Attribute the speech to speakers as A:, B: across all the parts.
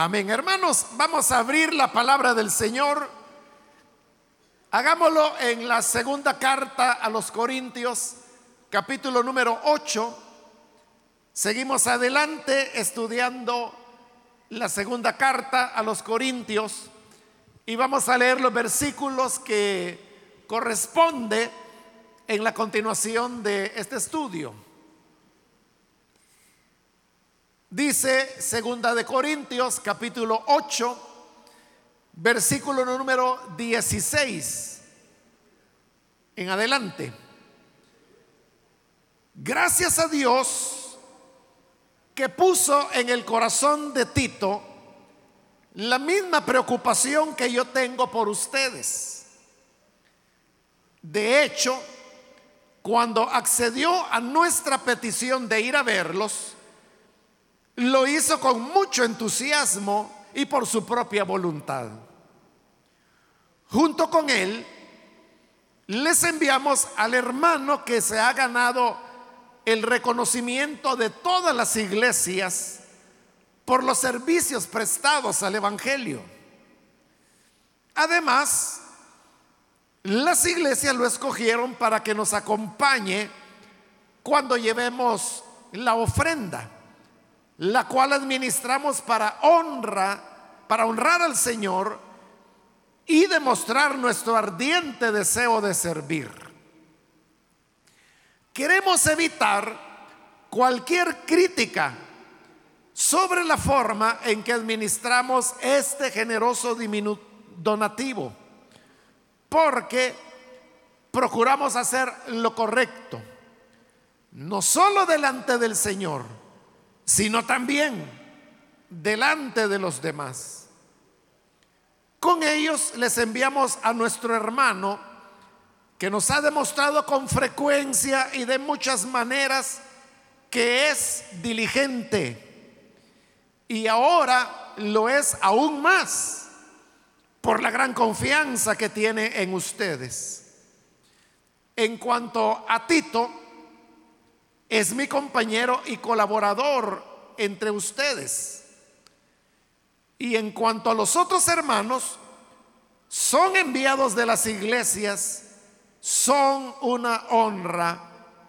A: Amén. Hermanos, vamos a abrir la palabra del Señor. Hagámoslo en la segunda carta a los Corintios, capítulo número 8. Seguimos adelante estudiando la segunda carta a los Corintios y vamos a leer los versículos que corresponde en la continuación de este estudio. Dice segunda de Corintios capítulo 8 versículo número 16 en adelante. Gracias a Dios que puso en el corazón de Tito la misma preocupación que yo tengo por ustedes. De hecho, cuando accedió a nuestra petición de ir a verlos, lo hizo con mucho entusiasmo y por su propia voluntad. Junto con él, les enviamos al hermano que se ha ganado el reconocimiento de todas las iglesias por los servicios prestados al Evangelio. Además, las iglesias lo escogieron para que nos acompañe cuando llevemos la ofrenda, la cual administramos para honra, para honrar al Señor y demostrar nuestro ardiente deseo de servir. Queremos evitar cualquier crítica sobre la forma en que administramos este generoso donativo, porque procuramos hacer lo correcto, no solo delante del Señor, sino también delante de los demás. Con ellos les enviamos a nuestro hermano que nos ha demostrado con frecuencia y de muchas maneras que es diligente. Y ahora lo es aún más por la gran confianza que tiene en ustedes. En cuanto a Tito, es mi compañero y colaborador entre ustedes y en cuanto a los otros hermanos, son enviados de las iglesias, son una honra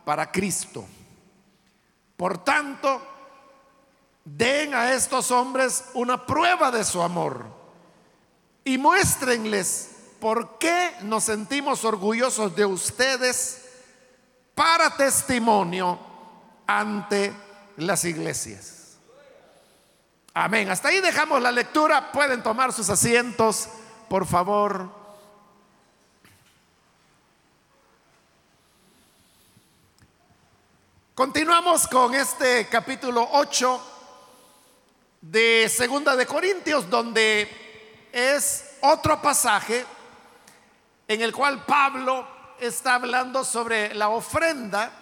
A: para Cristo. Por tanto, den a estos hombres una prueba de su amor y muéstrenles por qué nos sentimos orgullosos de ustedes para testimonio ante las iglesias. Amén. Hasta ahí dejamos la lectura. Pueden tomar sus asientos, por favor. Continuamos con este capítulo 8 de Segunda de Corintios, donde es otro pasaje en el cual Pablo está hablando sobre la ofrenda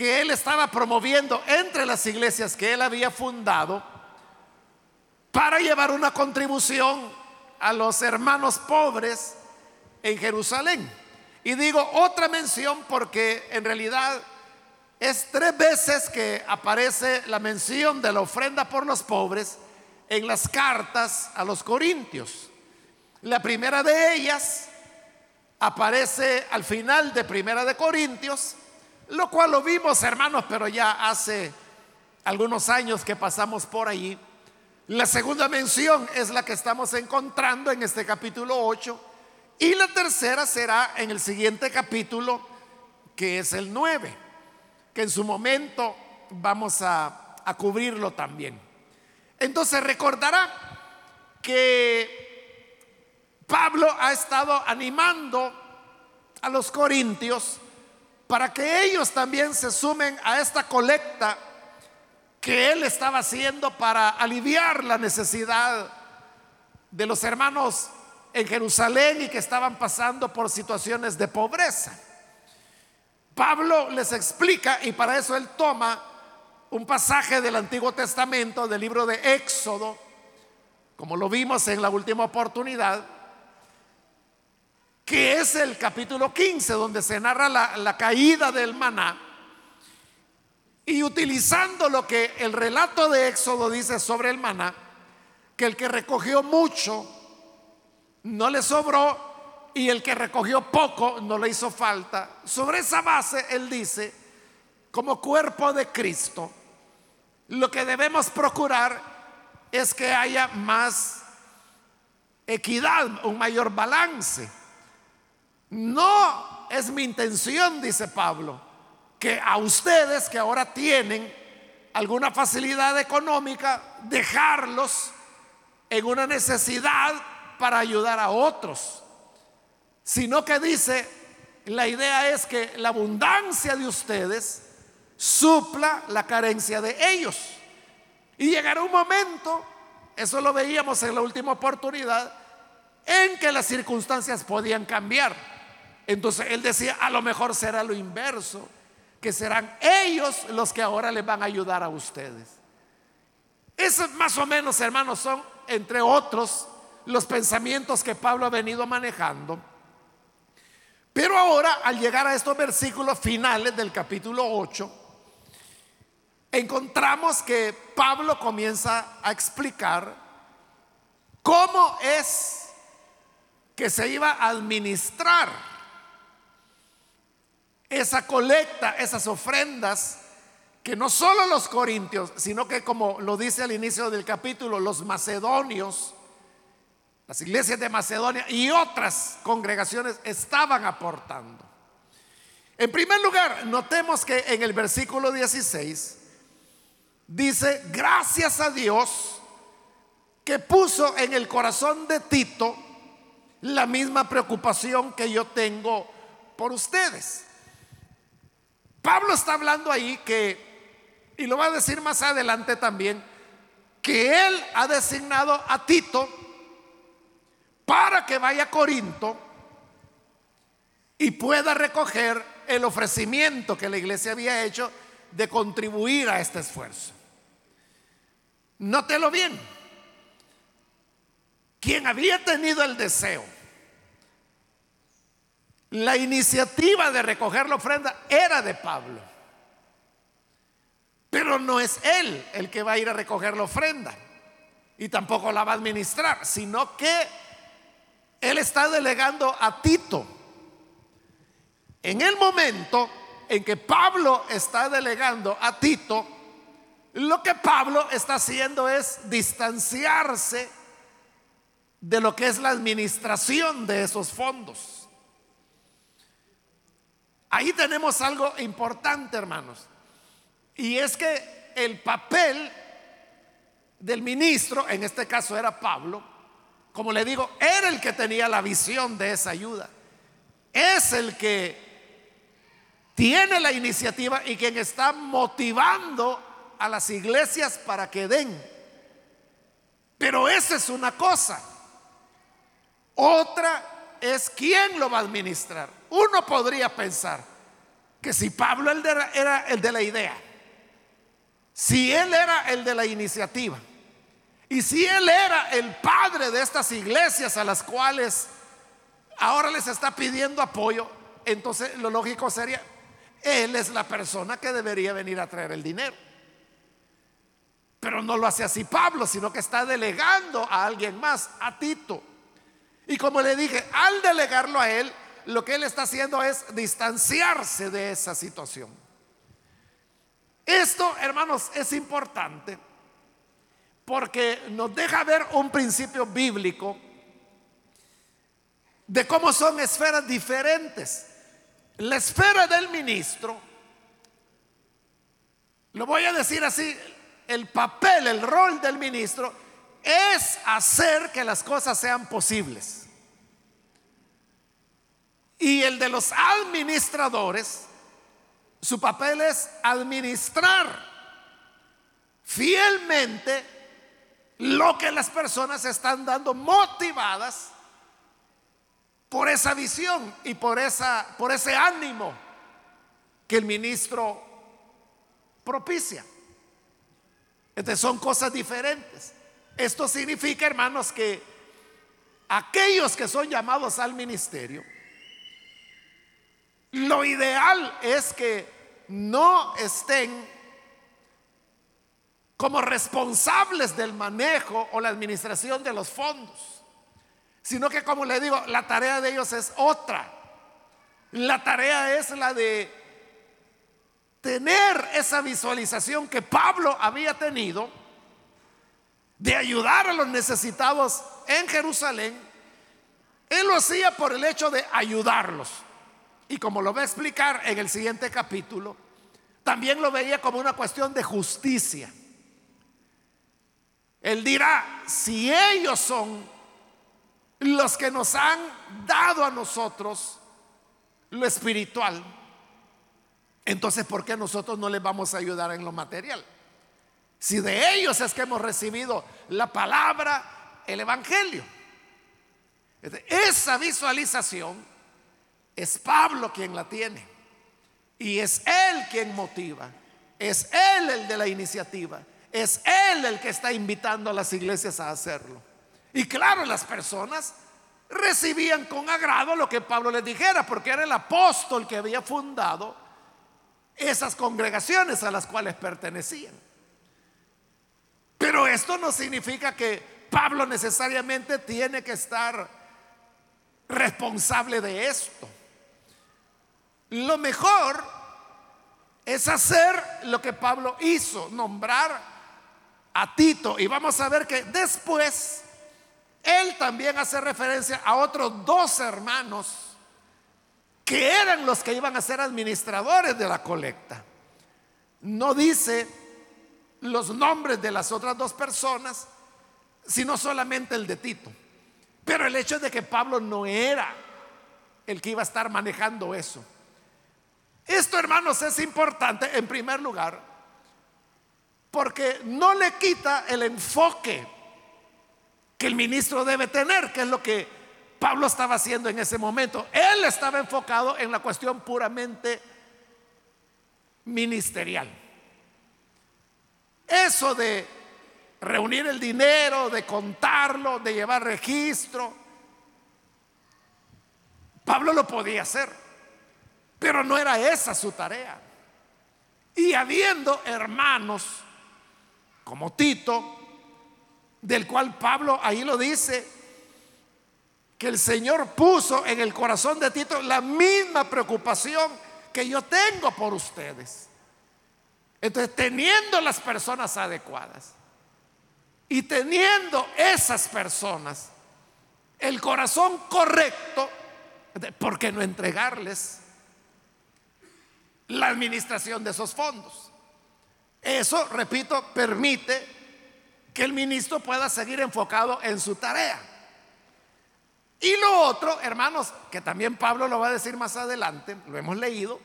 A: que él estaba promoviendo entre las iglesias que él había fundado para llevar una contribución a los hermanos pobres en Jerusalén. Y digo otra mención porque en realidad es tres veces que aparece la mención de la ofrenda por los pobres en las cartas a los corintios. La primera de ellas aparece al final de Primera de Corintios, lo cual lo vimos hermanos, pero ya hace algunos años que pasamos por allí. La segunda mención es la que estamos encontrando en este capítulo 8 y la tercera será en el siguiente capítulo que es el 9, que en su momento vamos a, a cubrirlo también. Entonces recordará que Pablo ha estado animando a los corintios para que ellos también se sumen a esta colecta que él estaba haciendo para aliviar la necesidad de los hermanos en Jerusalén y que estaban pasando por situaciones de pobreza. Pablo les explica y para eso él toma un pasaje del Antiguo Testamento, del libro de Éxodo, como lo vimos en la última oportunidad, que es el capítulo 15, donde se narra la, la caída del maná y utilizando lo que el relato de Éxodo dice sobre el maná, que el que recogió mucho no le sobró y el que recogió poco no le hizo falta. Sobre esa base, él dice, como cuerpo de Cristo, lo que debemos procurar es que haya más equidad, un mayor balance. No es mi intención, dice Pablo, que a ustedes que ahora tienen alguna facilidad económica, dejarlos en una necesidad para ayudar a otros, sino que dice, la idea es que la abundancia de ustedes supla la carencia de ellos. Y llegará un momento, eso lo veíamos en la última oportunidad, en que las circunstancias podían cambiar. Entonces él decía, a lo mejor será lo inverso, que serán ellos los que ahora les van a ayudar a ustedes. Esos más o menos, hermanos, son, entre otros, los pensamientos que Pablo ha venido manejando. Pero ahora, al llegar a estos versículos finales del capítulo 8, encontramos que Pablo comienza a explicar cómo es que se iba a administrar esa colecta, esas ofrendas, que no solo los corintios, sino que como lo dice al inicio del capítulo, los macedonios, las iglesias de Macedonia y otras congregaciones estaban aportando. En primer lugar, notemos que en el versículo 16 dice, gracias a Dios que puso en el corazón de Tito la misma preocupación que yo tengo por ustedes. Pablo está hablando ahí que, y lo va a decir más adelante también, que él ha designado a Tito para que vaya a Corinto y pueda recoger el ofrecimiento que la iglesia había hecho de contribuir a este esfuerzo. Nótelo bien quien había tenido el deseo, la iniciativa de recoger la ofrenda era de Pablo. Pero no es él el que va a ir a recoger la ofrenda y tampoco la va a administrar, sino que él está delegando a Tito. En el momento en que Pablo está delegando a Tito, lo que Pablo está haciendo es distanciarse de lo que es la administración de esos fondos. Ahí tenemos algo importante, hermanos. Y es que el papel del ministro, en este caso era Pablo, como le digo, era el que tenía la visión de esa ayuda. Es el que tiene la iniciativa y quien está motivando a las iglesias para que den. Pero esa es una cosa. Otra es quién lo va a administrar. Uno podría pensar que si Pablo era el de la idea, si él era el de la iniciativa, y si él era el padre de estas iglesias a las cuales ahora les está pidiendo apoyo, entonces lo lógico sería, él es la persona que debería venir a traer el dinero. Pero no lo hace así Pablo, sino que está delegando a alguien más, a Tito. Y como le dije, al delegarlo a él, lo que él está haciendo es distanciarse de esa situación. Esto, hermanos, es importante porque nos deja ver un principio bíblico de cómo son esferas diferentes. La esfera del ministro, lo voy a decir así, el papel, el rol del ministro es hacer que las cosas sean posibles. Y el de los administradores, su papel es administrar fielmente lo que las personas están dando motivadas por esa visión y por esa por ese ánimo que el ministro propicia. Entonces son cosas diferentes. Esto significa, hermanos, que aquellos que son llamados al ministerio, lo ideal es que no estén como responsables del manejo o la administración de los fondos, sino que como le digo, la tarea de ellos es otra. La tarea es la de tener esa visualización que Pablo había tenido de ayudar a los necesitados en Jerusalén. Él lo hacía por el hecho de ayudarlos. Y como lo va a explicar en el siguiente capítulo, también lo veía como una cuestión de justicia. Él dirá, si ellos son los que nos han dado a nosotros lo espiritual, entonces ¿por qué nosotros no les vamos a ayudar en lo material? Si de ellos es que hemos recibido la palabra, el Evangelio. Esa visualización es Pablo quien la tiene. Y es él quien motiva. Es él el de la iniciativa. Es Él el que está invitando a las iglesias a hacerlo. Y claro, las personas recibían con agrado lo que Pablo les dijera, porque era el apóstol que había fundado esas congregaciones a las cuales pertenecían. Pero esto no significa que Pablo necesariamente tiene que estar responsable de esto. Lo mejor es hacer lo que Pablo hizo, nombrar a Tito. Y vamos a ver que después él también hace referencia a otros dos hermanos que eran los que iban a ser administradores de la colecta. No dice los nombres de las otras dos personas, sino solamente el de Tito. Pero el hecho de que Pablo no era el que iba a estar manejando eso. Esto, hermanos, es importante en primer lugar porque no le quita el enfoque que el ministro debe tener, que es lo que Pablo estaba haciendo en ese momento. Él estaba enfocado en la cuestión puramente ministerial. Eso de reunir el dinero, de contarlo, de llevar registro, Pablo lo podía hacer, pero no era esa su tarea. Y habiendo hermanos como Tito, del cual Pablo ahí lo dice, que el Señor puso en el corazón de Tito la misma preocupación que yo tengo por ustedes. Entonces, teniendo las personas adecuadas y teniendo esas personas el corazón correcto, ¿por qué no entregarles la administración de esos fondos? Eso, repito, permite que el ministro pueda seguir enfocado en su tarea. Y lo otro, hermanos, que también Pablo lo va a decir más adelante, lo hemos leído,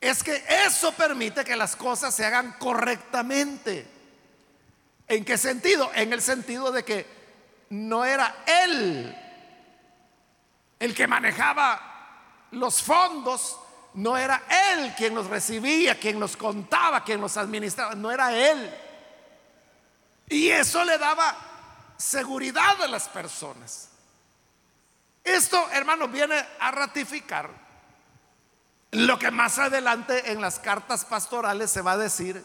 A: es que eso permite que las cosas se hagan correctamente. ¿En qué sentido? En el sentido de que no era él el que manejaba los fondos, no era él quien los recibía, quien los contaba, quien los administraba, no era él. Y eso le daba seguridad a las personas. Esto, hermanos, viene a ratificar lo que más adelante en las cartas pastorales se va a decir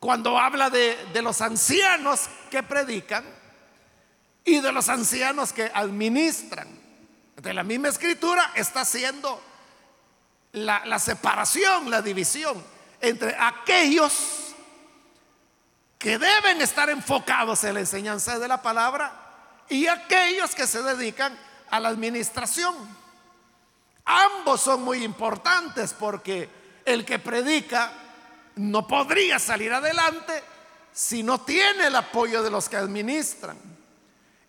A: cuando habla de, de los ancianos que predican y de los ancianos que administran. De la misma escritura está haciendo la, separación, la división entre aquellos que deben estar enfocados en la enseñanza de la palabra y aquellos que se dedican a la administración. Ambos son muy importantes porque el que predica no podría salir adelante si no tiene el apoyo de los que administran.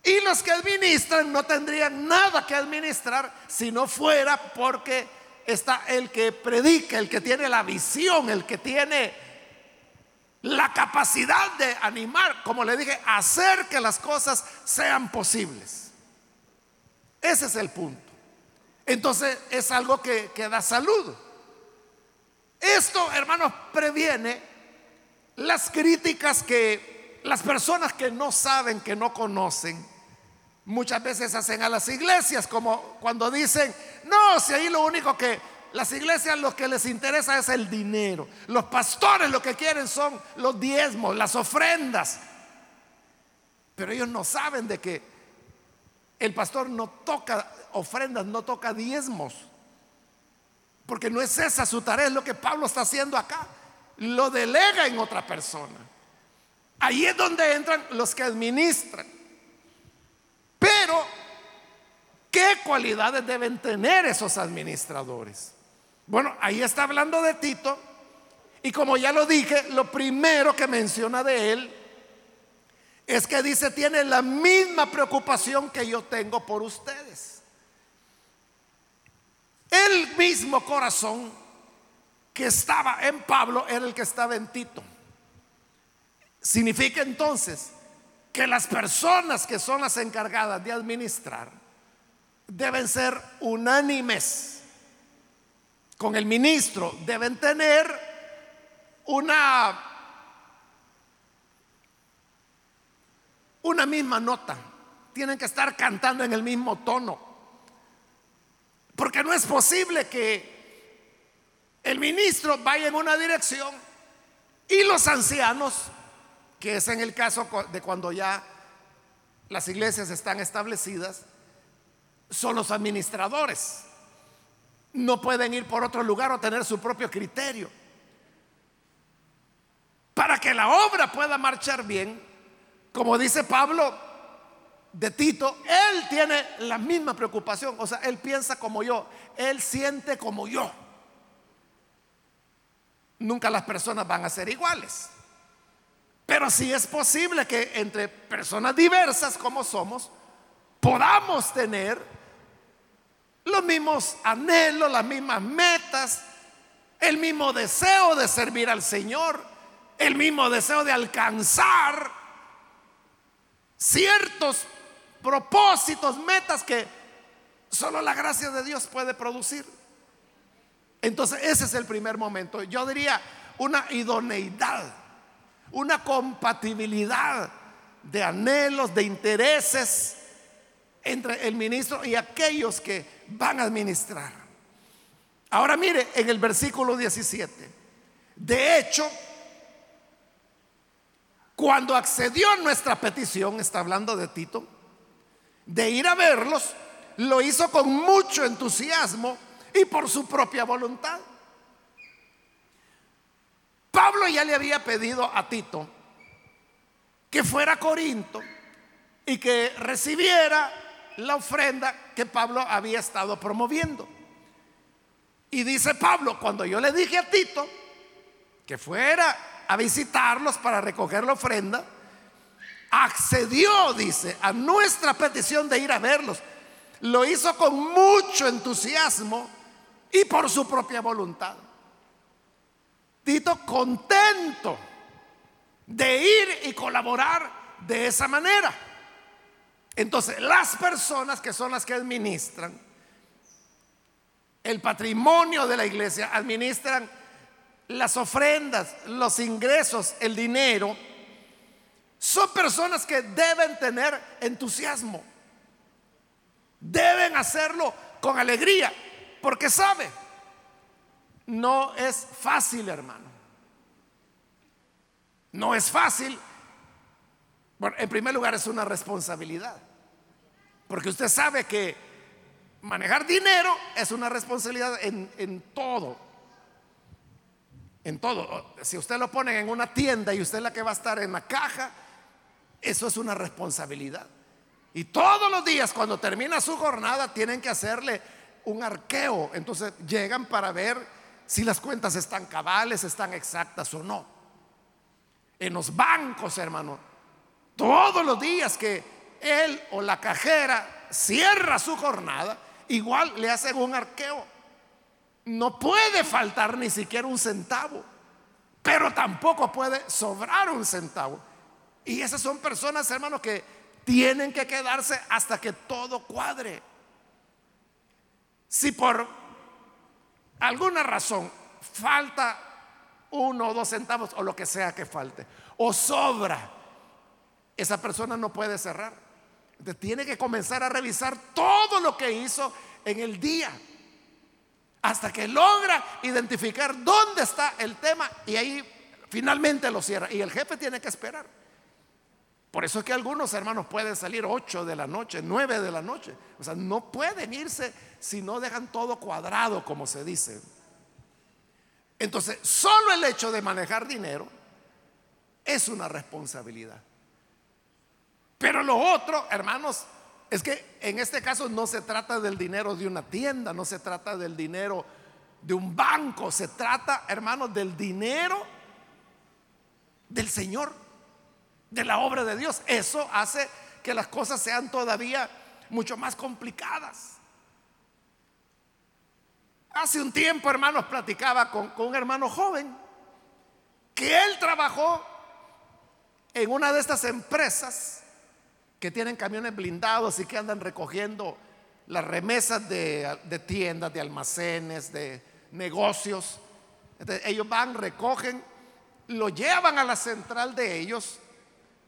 A: Y los que administran no tendrían nada que administrar si no fuera porque está el que predica, el que tiene la visión, el que tiene la capacidad de animar, como le dije, hacer que las cosas sean posibles. Ese es el punto. Entonces es algo que, que da salud. Esto, hermanos, previene las críticas que las personas que no saben, que no conocen, muchas veces hacen a las iglesias, como cuando dicen, no, si ahí lo único que las iglesias lo que les interesa es el dinero. Los pastores lo que quieren son los diezmos, las ofrendas. Pero ellos no saben de que el pastor no toca ofrendas, no toca diezmos. Porque no es esa su tarea, es lo que Pablo está haciendo acá. Lo delega en otra persona. Ahí es donde entran los que administran. Pero, ¿qué cualidades deben tener esos administradores? Bueno, ahí está hablando de Tito. Y como ya lo dije, lo primero que menciona de él es que dice, tiene la misma preocupación que yo tengo por ustedes. El mismo corazón que estaba en Pablo era el que estaba en Tito. Significa entonces que las personas que son las encargadas de administrar deben ser unánimes con el ministro, deben tener una una misma nota, tienen que estar cantando en el mismo tono. Porque no es posible que el ministro vaya en una dirección y los ancianos, que es en el caso de cuando ya las iglesias están establecidas, son los administradores. No pueden ir por otro lugar o tener su propio criterio. Para que la obra pueda marchar bien, como dice Pablo, de Tito, él tiene la misma preocupación, o sea, él piensa como yo, él siente como yo. Nunca las personas van a ser iguales. Pero sí es posible que entre personas diversas como somos, podamos tener los mismos anhelos, las mismas metas, el mismo deseo de servir al Señor, el mismo deseo de alcanzar ciertos propósitos, metas que solo la gracia de Dios puede producir. Entonces ese es el primer momento. Yo diría una idoneidad, una compatibilidad de anhelos, de intereses entre el ministro y aquellos que van a administrar. Ahora mire en el versículo 17. De hecho, cuando accedió a nuestra petición, está hablando de Tito, de ir a verlos, lo hizo con mucho entusiasmo y por su propia voluntad. Pablo ya le había pedido a Tito que fuera a Corinto y que recibiera la ofrenda que Pablo había estado promoviendo. Y dice Pablo, cuando yo le dije a Tito que fuera a visitarlos para recoger la ofrenda, accedió, dice, a nuestra petición de ir a verlos. Lo hizo con mucho entusiasmo y por su propia voluntad. Tito contento de ir y colaborar de esa manera. Entonces, las personas que son las que administran el patrimonio de la iglesia, administran las ofrendas, los ingresos, el dinero, son personas que deben tener entusiasmo. Deben hacerlo con alegría, porque sabe, no es fácil, hermano. No es fácil. En primer lugar es una responsabilidad, porque usted sabe que manejar dinero es una responsabilidad en, en todo. En todo. Si usted lo pone en una tienda y usted es la que va a estar en la caja, eso es una responsabilidad. Y todos los días cuando termina su jornada tienen que hacerle un arqueo. Entonces llegan para ver si las cuentas están cabales, están exactas o no. En los bancos, hermano, todos los días que él o la cajera cierra su jornada, igual le hacen un arqueo. No puede faltar ni siquiera un centavo, pero tampoco puede sobrar un centavo. Y esas son personas, hermanos, que tienen que quedarse hasta que todo cuadre. Si por alguna razón falta uno o dos centavos o lo que sea que falte, o sobra, esa persona no puede cerrar. tiene que comenzar a revisar todo lo que hizo en el día. hasta que logra identificar dónde está el tema y ahí finalmente lo cierra. Y el jefe tiene que esperar. Por eso es que algunos hermanos pueden salir 8 de la noche, 9 de la noche. O sea, no pueden irse si no dejan todo cuadrado, como se dice. Entonces, solo el hecho de manejar dinero es una responsabilidad. Pero lo otro, hermanos, es que en este caso no se trata del dinero de una tienda, no se trata del dinero de un banco, se trata, hermanos, del dinero del Señor, de la obra de Dios. Eso hace que las cosas sean todavía mucho más complicadas. Hace un tiempo, hermanos, platicaba con, un hermano joven que él trabajó en una de estas empresas que tienen camiones blindados y que andan recogiendo las remesas de, tiendas, de almacenes, de negocios. ellos van, recogen, lo llevan a la central de ellos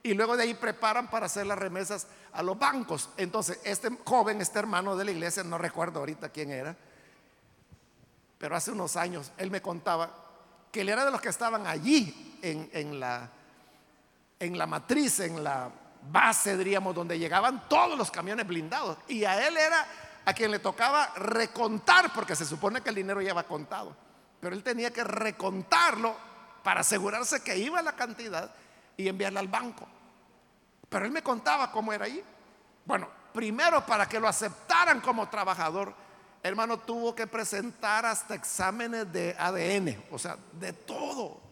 A: y luego de ahí preparan para hacer las remesas a los bancos. Entonces, este joven, este hermano de la iglesia, no recuerdo ahorita quién era, pero hace unos años él me contaba que él era de los que estaban allí en, la, en la matriz, en la base, diríamos, donde llegaban todos los camiones blindados. Y a él era a quien le tocaba recontar, porque se supone que el dinero ya va contado. Pero él tenía que recontarlo para asegurarse que iba la cantidad y enviarla al banco. Pero él me contaba cómo era ahí. Bueno, primero para que lo aceptaran como trabajador, hermano, tuvo que presentar hasta exámenes de ADN, o sea, de todo.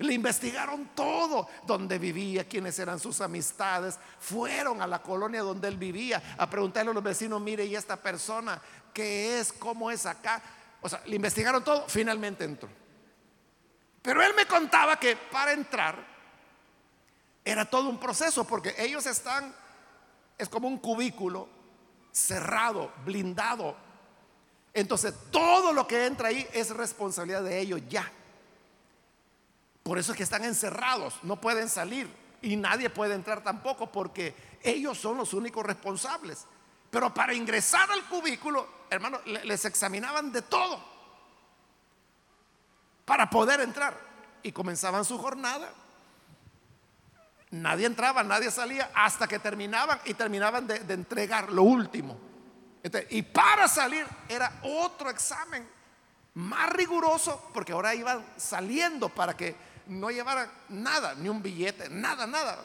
A: Le investigaron todo, donde vivía, quiénes eran sus amistades. Fueron a la colonia donde él vivía a preguntarle a los vecinos, mire, ¿y esta persona qué es? ¿Cómo es acá? O sea, le investigaron todo, finalmente entró. Pero él me contaba que para entrar era todo un proceso, porque ellos están, es como un cubículo cerrado, blindado. Entonces, todo lo que entra ahí es responsabilidad de ellos ya. Por eso es que están encerrados, no pueden salir y nadie puede entrar tampoco porque ellos son los únicos responsables. Pero para ingresar al cubículo, hermano, les examinaban de todo para poder entrar y comenzaban su jornada. Nadie entraba, nadie salía hasta que terminaban y terminaban de, entregar lo último. y para salir era otro examen más riguroso porque ahora iban saliendo para que no llevaran nada, ni un billete, nada, nada.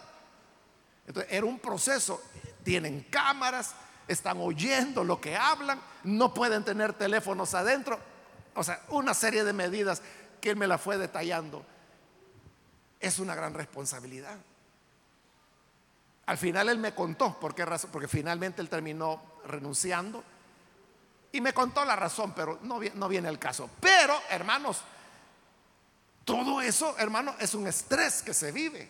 A: Entonces era un proceso. Tienen cámaras, están oyendo lo que hablan, no pueden tener teléfonos adentro. O sea, una serie de medidas que él me la fue detallando. Es una gran responsabilidad. Al final él me contó por qué razón, porque finalmente él terminó renunciando y me contó la razón, pero no, no viene el caso. Pero, hermanos, todo eso, hermano, es un estrés que se vive.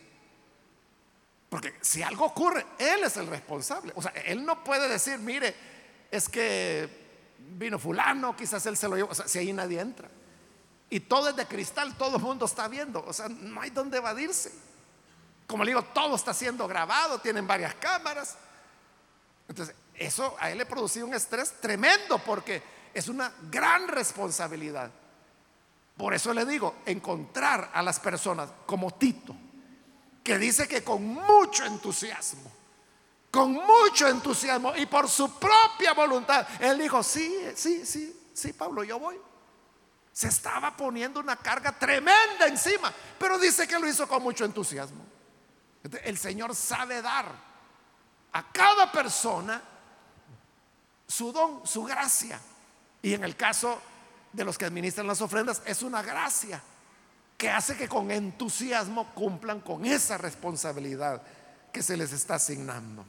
A: Porque si algo ocurre, Él es el responsable. O sea, Él no puede decir, mire, es que vino fulano, quizás Él se lo llevó. O sea, si ahí nadie entra. Y todo es de cristal, todo el mundo está viendo. O sea, no hay donde evadirse. Como le digo, todo está siendo grabado, tienen varias cámaras. Entonces, eso a Él le producía un estrés tremendo porque es una gran responsabilidad. Por eso le digo, encontrar a las personas como Tito, que dice que con mucho entusiasmo, con mucho entusiasmo y por su propia voluntad, él dijo, sí, sí, sí, sí, Pablo, yo voy. Se estaba poniendo una carga tremenda encima, pero dice que lo hizo con mucho entusiasmo. El Señor sabe dar a cada persona su don, su gracia. Y en el caso de los que administran las ofrendas es una gracia que hace que con entusiasmo cumplan con esa responsabilidad que se les está asignando.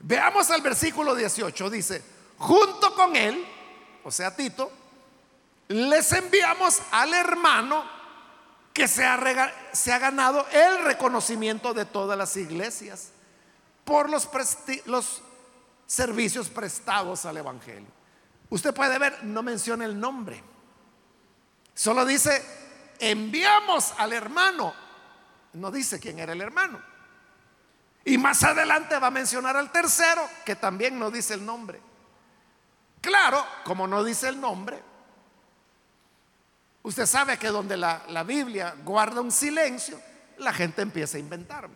A: Veamos al versículo 18, dice, junto con él, o sea, Tito, les enviamos al hermano que se ha, ganado el reconocimiento de todas las iglesias por los servicios prestados al Evangelio. Usted puede ver, no menciona el nombre. Solo dice, enviamos al hermano. No dice quién era el hermano. Y más adelante va a mencionar al tercero, que también no dice el nombre. Claro, como no dice el nombre, usted sabe que donde la, la Biblia guarda un silencio, la gente empieza a inventar.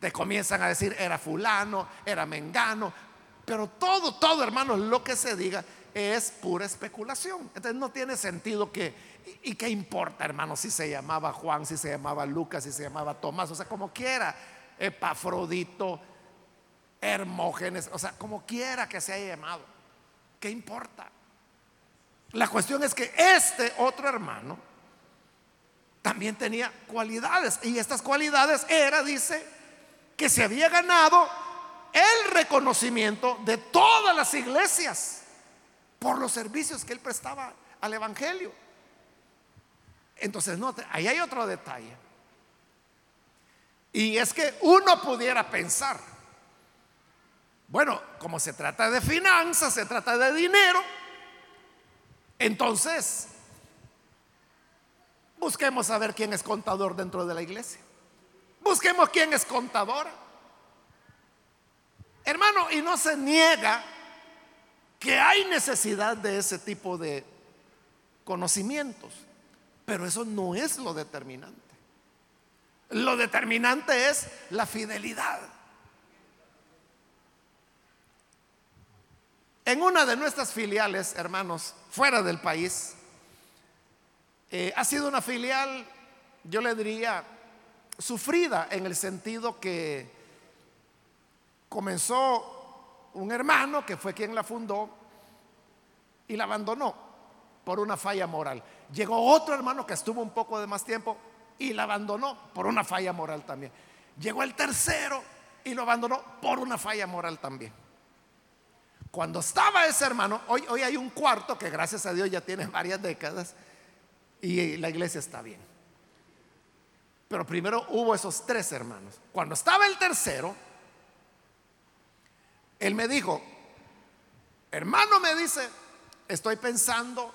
A: Te comienzan a decir, era fulano, era mengano, pero todo, todo, hermanos, lo que se diga es pura especulación. Entonces no tiene sentido que, ¿y qué importa, hermanos, si se llamaba Juan, si se llamaba Lucas, si se llamaba Tomás, o sea, como quiera, Epafrodito, Hermógenes, o sea, como quiera que se haya llamado, ¿qué importa? La cuestión es que este otro hermano también tenía cualidades, y estas cualidades era, dice, que se había ganado el reconocimiento de todas las iglesias por los servicios que él prestaba al Evangelio. Entonces, no, ahí hay otro detalle. Y es que uno pudiera pensar, bueno, como se trata de finanzas, se trata de dinero, entonces busquemos a ver quién es contador dentro de la iglesia. Busquemos quién es contadora. Hermano, y no se niega que hay necesidad de ese tipo de conocimientos, pero eso no es lo determinante. Lo determinante es la fidelidad. En una de nuestras filiales, hermanos, fuera del país, eh, ha sido una filial, yo le diría, sufrida en el sentido que comenzó un hermano que fue quien la fundó y la abandonó por una falla moral. Llegó otro hermano que estuvo un poco de más tiempo y la abandonó por una falla moral también. Llegó el tercero y lo abandonó por una falla moral también. Cuando estaba ese hermano, hoy, hoy hay un cuarto que gracias a Dios ya tiene varias décadas y la iglesia está bien. Pero primero hubo esos tres hermanos. Cuando estaba el tercero, él me dijo, hermano me dice, estoy pensando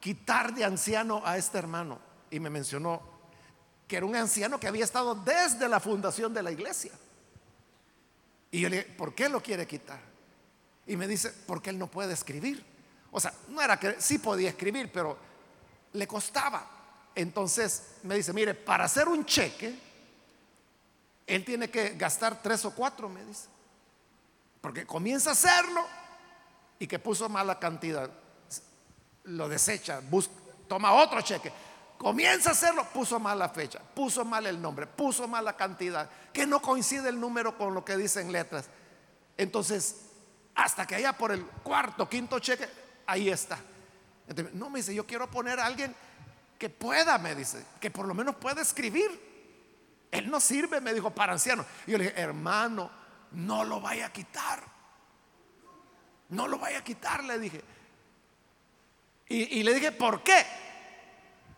A: quitar de anciano a este hermano. Y me mencionó que era un anciano que había estado desde la fundación de la iglesia. Y yo le dije, ¿por qué lo quiere quitar? Y me dice, porque él no puede escribir. O sea, no era que sí podía escribir, pero le costaba. Entonces me dice, mire, para hacer un cheque, él tiene que gastar tres o cuatro, me dice. Porque comienza a hacerlo y que puso mala cantidad, lo desecha, toma otro cheque. Comienza a hacerlo, puso mala fecha, puso mal el nombre, puso mala cantidad, que no coincide el número con lo que dicen letras. Entonces, hasta que haya por el cuarto, quinto cheque, ahí está. no me dice, yo quiero poner a alguien que pueda, me dice, que por lo menos pueda escribir. Él no sirve, me dijo, para anciano. Y yo le dije, hermano, no lo vaya a quitar. No lo vaya a quitar, le dije. Y, le dije, ¿por qué?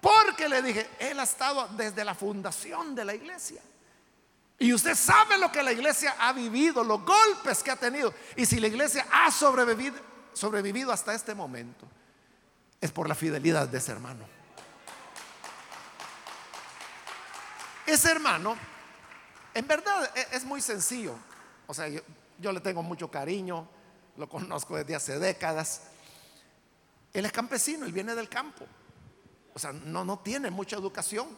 A: Porque le dije, él ha estado desde la fundación de la iglesia. Y usted sabe lo que la iglesia ha vivido, los golpes que ha tenido. Y si la iglesia ha sobrevivido, sobrevivido hasta este momento, es por la fidelidad de ese hermano. Ese hermano, en verdad, e, es muy sencillo. O sea, yo, le tengo mucho cariño, lo conozco desde hace décadas. Él es campesino, él viene del campo. O sea, no, no tiene mucha educación.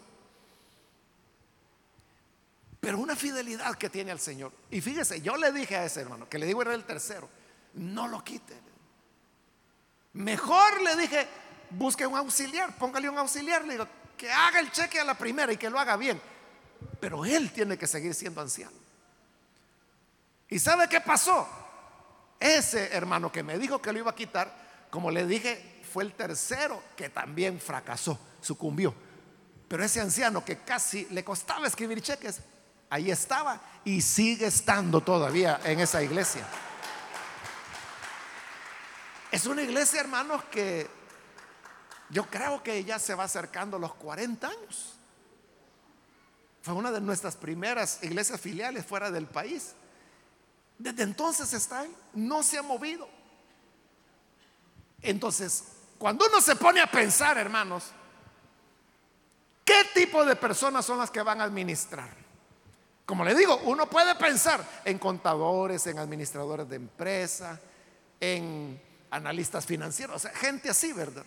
A: Pero una fidelidad que tiene al Señor. Y fíjese, yo le dije a ese hermano, que le digo era el tercero, no lo quite. Mejor le dije, busque un auxiliar, póngale un auxiliar, le digo, que haga el cheque a la primera y que lo haga bien. Pero él tiene que seguir siendo anciano. ¿Y sabe qué pasó? Ese hermano que me dijo que lo iba a quitar, como le dije, fue el tercero que también fracasó, sucumbió. Pero ese anciano que casi le costaba escribir cheques, ahí estaba y sigue estando todavía en esa iglesia. Es una iglesia, hermanos, que yo creo que ya se va acercando a los 40 años. Fue una de nuestras primeras iglesias filiales fuera del país. Desde entonces está ahí, no se ha movido. Entonces, cuando uno se pone a pensar, hermanos, ¿qué tipo de personas son las que van a administrar? Como le digo, uno puede pensar en contadores, en administradores de empresa, en analistas financieros, o sea, gente así, ¿verdad?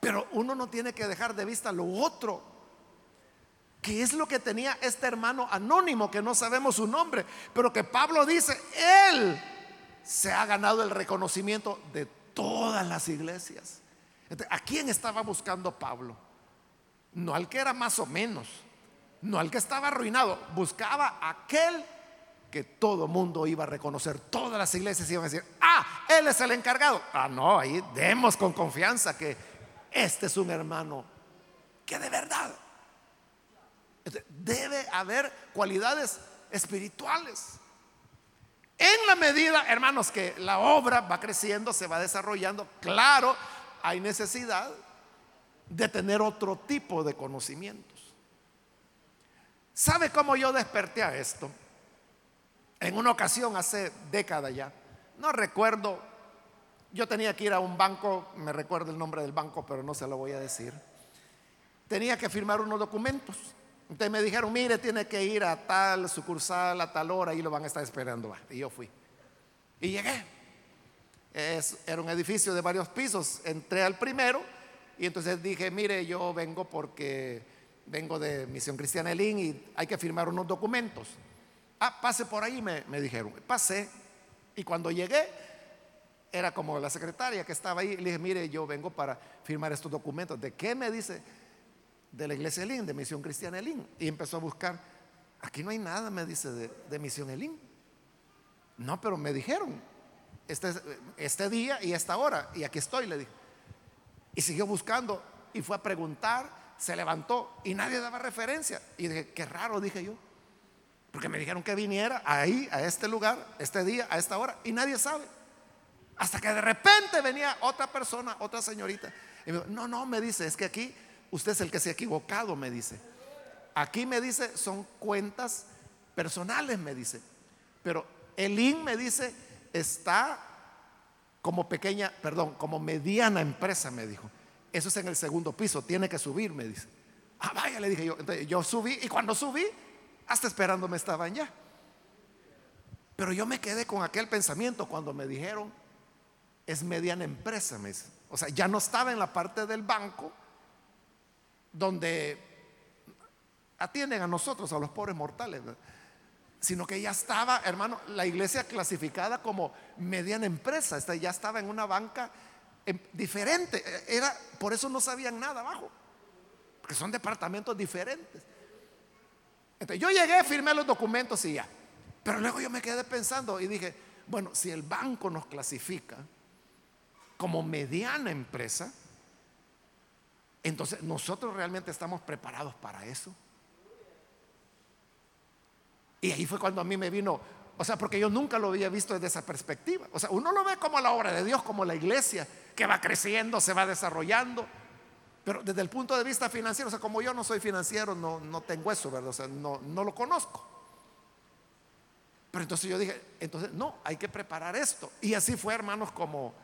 A: Pero uno no tiene que dejar de vista lo otro. Que es lo que tenía este hermano anónimo que no sabemos su nombre? Pero que Pablo dice, él se ha ganado el reconocimiento de todas las iglesias. ¿A quién estaba buscando Pablo? No al que era más o menos, no al que estaba arruinado, buscaba aquel que todo mundo iba a reconocer, todas las iglesias iban a decir, ah, él es el encargado. Ah, no, ahí demos con confianza que este es un hermano que de verdad debe haber cualidades espirituales. En la medida, hermanos, que la obra va creciendo, se va desarrollando, claro, hay necesidad de tener otro tipo de conocimientos. ¿Sabe cómo yo desperté a esto? En una ocasión, hace décadas ya, no recuerdo yo tenía que ir a un banco, me recuerdo el nombre del banco, pero no se lo voy a decir. Tenía que firmar unos documentos. Entonces me dijeron, mire, tiene que ir a tal sucursal, a tal hora, y lo van a estar esperando. Y yo fui. Y llegué. era un edificio de varios pisos. Entré al primero y entonces dije, mire, yo vengo porque vengo de Misión Cristiana Elín y hay que firmar unos documentos. Ah, pase por ahí, me, me dijeron. Pasé. Y cuando llegué, era como la secretaria que estaba ahí. Le dije, mire, yo vengo para firmar estos documentos. ¿De qué me dice? De la iglesia Elín, de Misión Cristiana Elín. Y empezó a buscar. Aquí no hay nada, me dice, de, Misión Elín. No, pero me dijeron este, este día y esta hora. Y aquí estoy, le dije. Y siguió buscando y fue a preguntar. Se levantó y nadie daba referencia. Y dije, qué raro, dije yo. Porque me dijeron que viniera ahí, a este lugar, este día, a esta hora. Y nadie sabe. Hasta que de repente venía otra persona, otra señorita. Y me dijo, no, no, me dice, es que aquí usted es el que se ha equivocado, me dice. Aquí me dice, son cuentas personales, me dice. Pero el IN me dice, está como pequeña, perdón, como mediana empresa, me dijo. Eso es en el segundo piso, tiene que subir, me dice. Ah, vaya, le dije yo. Entonces yo subí y cuando subí, hasta esperándome estaban ya. Pero yo me quedé con aquel pensamiento cuando me dijeron, es mediana empresa. O sea, ya no estaba en la parte del banco donde atienden a nosotros, a los pobres mortales, sino que ya estaba, hermano, la iglesia clasificada como mediana empresa. Ya estaba en una banca em, diferente. Era, por eso no sabían nada abajo, porque son departamentos diferentes. Entonces, yo llegué, firmé los documentos y ya. Pero luego yo me quedé pensando y dije, bueno, si el banco nos clasifica, como mediana empresa, entonces nosotros realmente estamos preparados para eso. Y ahí fue cuando a mí me vino, o sea, porque yo nunca lo había visto desde esa perspectiva. O sea, uno lo ve como la obra de Dios, como la iglesia, que va creciendo, se va desarrollando. Pero desde el punto de vista financiero, o sea, como yo no soy financiero, no, no tengo eso, ¿verdad? O sea, no, no lo conozco. Pero entonces yo dije, entonces no, hay que preparar esto. Y así fue, hermanos, como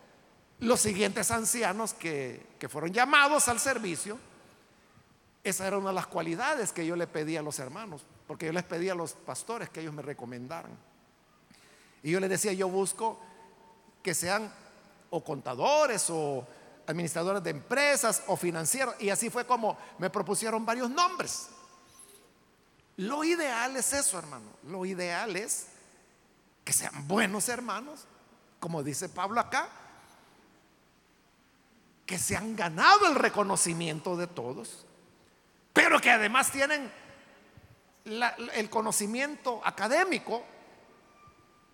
A: los siguientes ancianos que, fueron llamados al servicio, esa era una de las cualidades que yo le pedía a los hermanos, porque yo les pedía a los pastores que ellos me recomendaran. Y yo les decía, yo busco que sean o contadores o administradores de empresas o financieros. Y así fue como me propusieron varios nombres. Lo ideal es eso, hermano. Lo ideal es que sean buenos hermanos, como dice Pablo acá, que se han ganado el reconocimiento de todos, pero que además tienen el conocimiento académico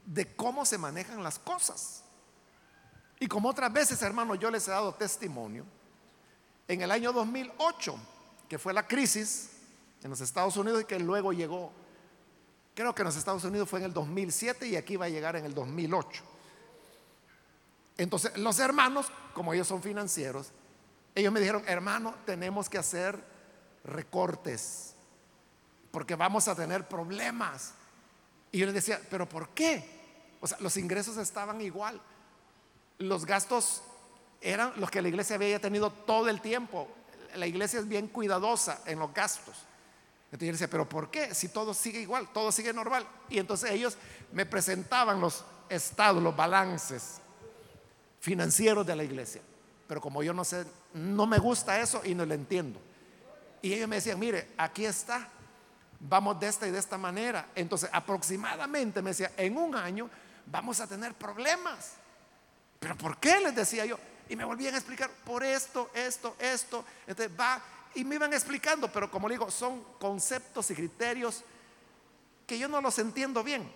A: de cómo se manejan las cosas. Y como otras veces, hermano, yo les he dado testimonio, en el año 2008, que fue la crisis en los Estados Unidos y que luego llegó, creo que en los Estados Unidos fue en el 2007 y aquí va a llegar en el 2008. Entonces, los hermanos, como ellos son financieros, ellos me dijeron, hermano, tenemos que hacer recortes, porque vamos a tener problemas. Y yo les decía, pero ¿por qué? O sea, los ingresos estaban igual. Los gastos eran los que la iglesia había tenido todo el tiempo. La iglesia es bien cuidadosa en los gastos. Entonces yo decía, pero ¿por qué? Si todo sigue igual, todo sigue normal. Y entonces ellos me presentaban los estados, los balances financieros de la iglesia. Pero como yo no sé, no me gusta eso y no lo entiendo. Y ellos me decían, mire, aquí está, vamos de esta y de esta manera. Entonces, aproximadamente me decía, en un año vamos a tener problemas. ¿Pero por qué? Les decía yo. Y me volvían a explicar, por esto, esto, esto. Entonces va, y me iban explicando, pero como digo, son conceptos y criterios que yo no los entiendo bien.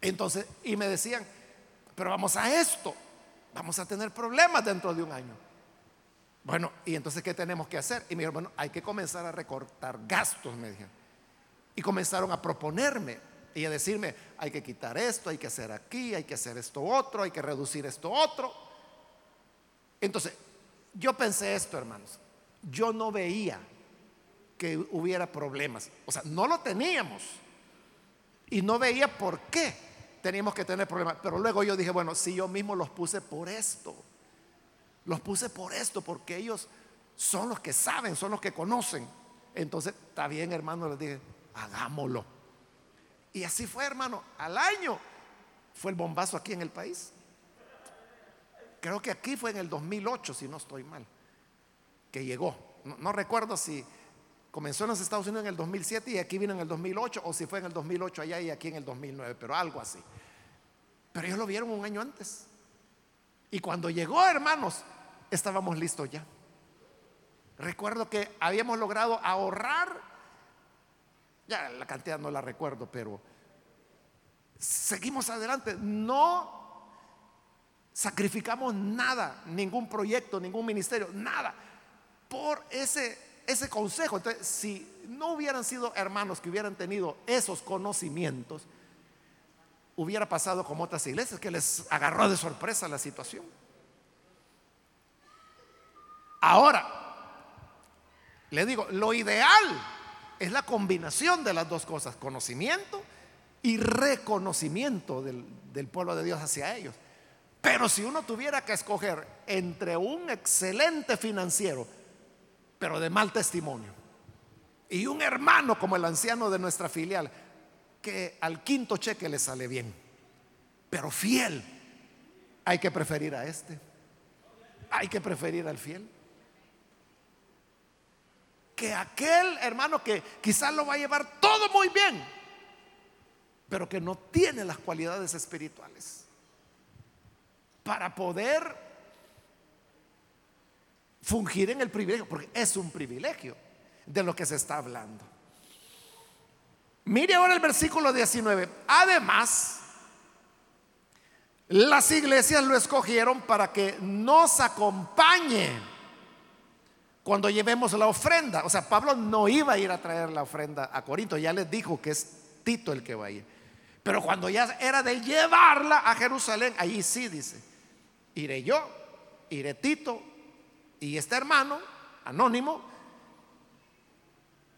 A: Entonces, y me decían, pero vamos a esto, vamos a tener problemas dentro de un año. Bueno, y entonces, ¿qué tenemos que hacer? Y me dijeron, bueno, hay que comenzar a recortar gastos, me dijeron. Y comenzaron a proponerme y a decirme, hay que quitar esto, hay que hacer aquí, hay que hacer esto otro, hay que reducir esto otro. Entonces, yo pensé esto, hermanos. Yo no veía que hubiera problemas. O sea, no lo teníamos. Y no veía por qué teníamos que tener problemas. Pero luego yo dije, bueno, si yo mismo los puse por esto. Los puse por esto, porque ellos son los que saben, son los que conocen. Entonces, está bien, hermano, les dije, hagámoslo. Y así fue, hermano, al año fue el bombazo aquí en el país. Creo que aquí fue en el 2008, si no estoy mal, que llegó. No, recuerdo si comenzó en los Estados Unidos en el 2007 y aquí vino en el 2008, o si fue en el 2008 allá y aquí en el 2009, pero algo así. Pero ellos lo vieron un año antes. Y cuando llegó, hermanos, estábamos listos ya. Recuerdo que habíamos logrado ahorrar, ya la cantidad no la recuerdo, pero seguimos adelante. No sacrificamos nada, ningún proyecto, ningún ministerio, nada, por ese, ese consejo. Entonces, si no hubieran sido hermanos que hubieran tenido esos conocimientos, hubiera pasado como otras iglesias que les agarró de sorpresa la situación. Ahora, le digo, lo ideal es la combinación de las dos cosas, conocimiento y reconocimiento del, pueblo de Dios hacia ellos. Pero si uno tuviera que escoger entre un excelente financiero, pero de mal testimonio, y un hermano como el anciano de nuestra filial, que al quinto cheque le sale bien, pero fiel, hay que preferir a este, hay que preferir al fiel. Que aquel hermano que quizás lo va a llevar todo muy bien, pero que no tiene las cualidades espirituales para poder fungir en el privilegio, porque es un privilegio de lo que se está hablando. Mire ahora el versículo 19. Además, las iglesias lo escogieron para que nos acompañe cuando llevemos la ofrenda. O sea, Pablo no iba a ir a traer la ofrenda a Corinto, ya les dijo que es Tito el que va a ir. Pero cuando ya era de llevarla a Jerusalén, ahí sí dice, iré yo, iré Tito y este hermano, anónimo,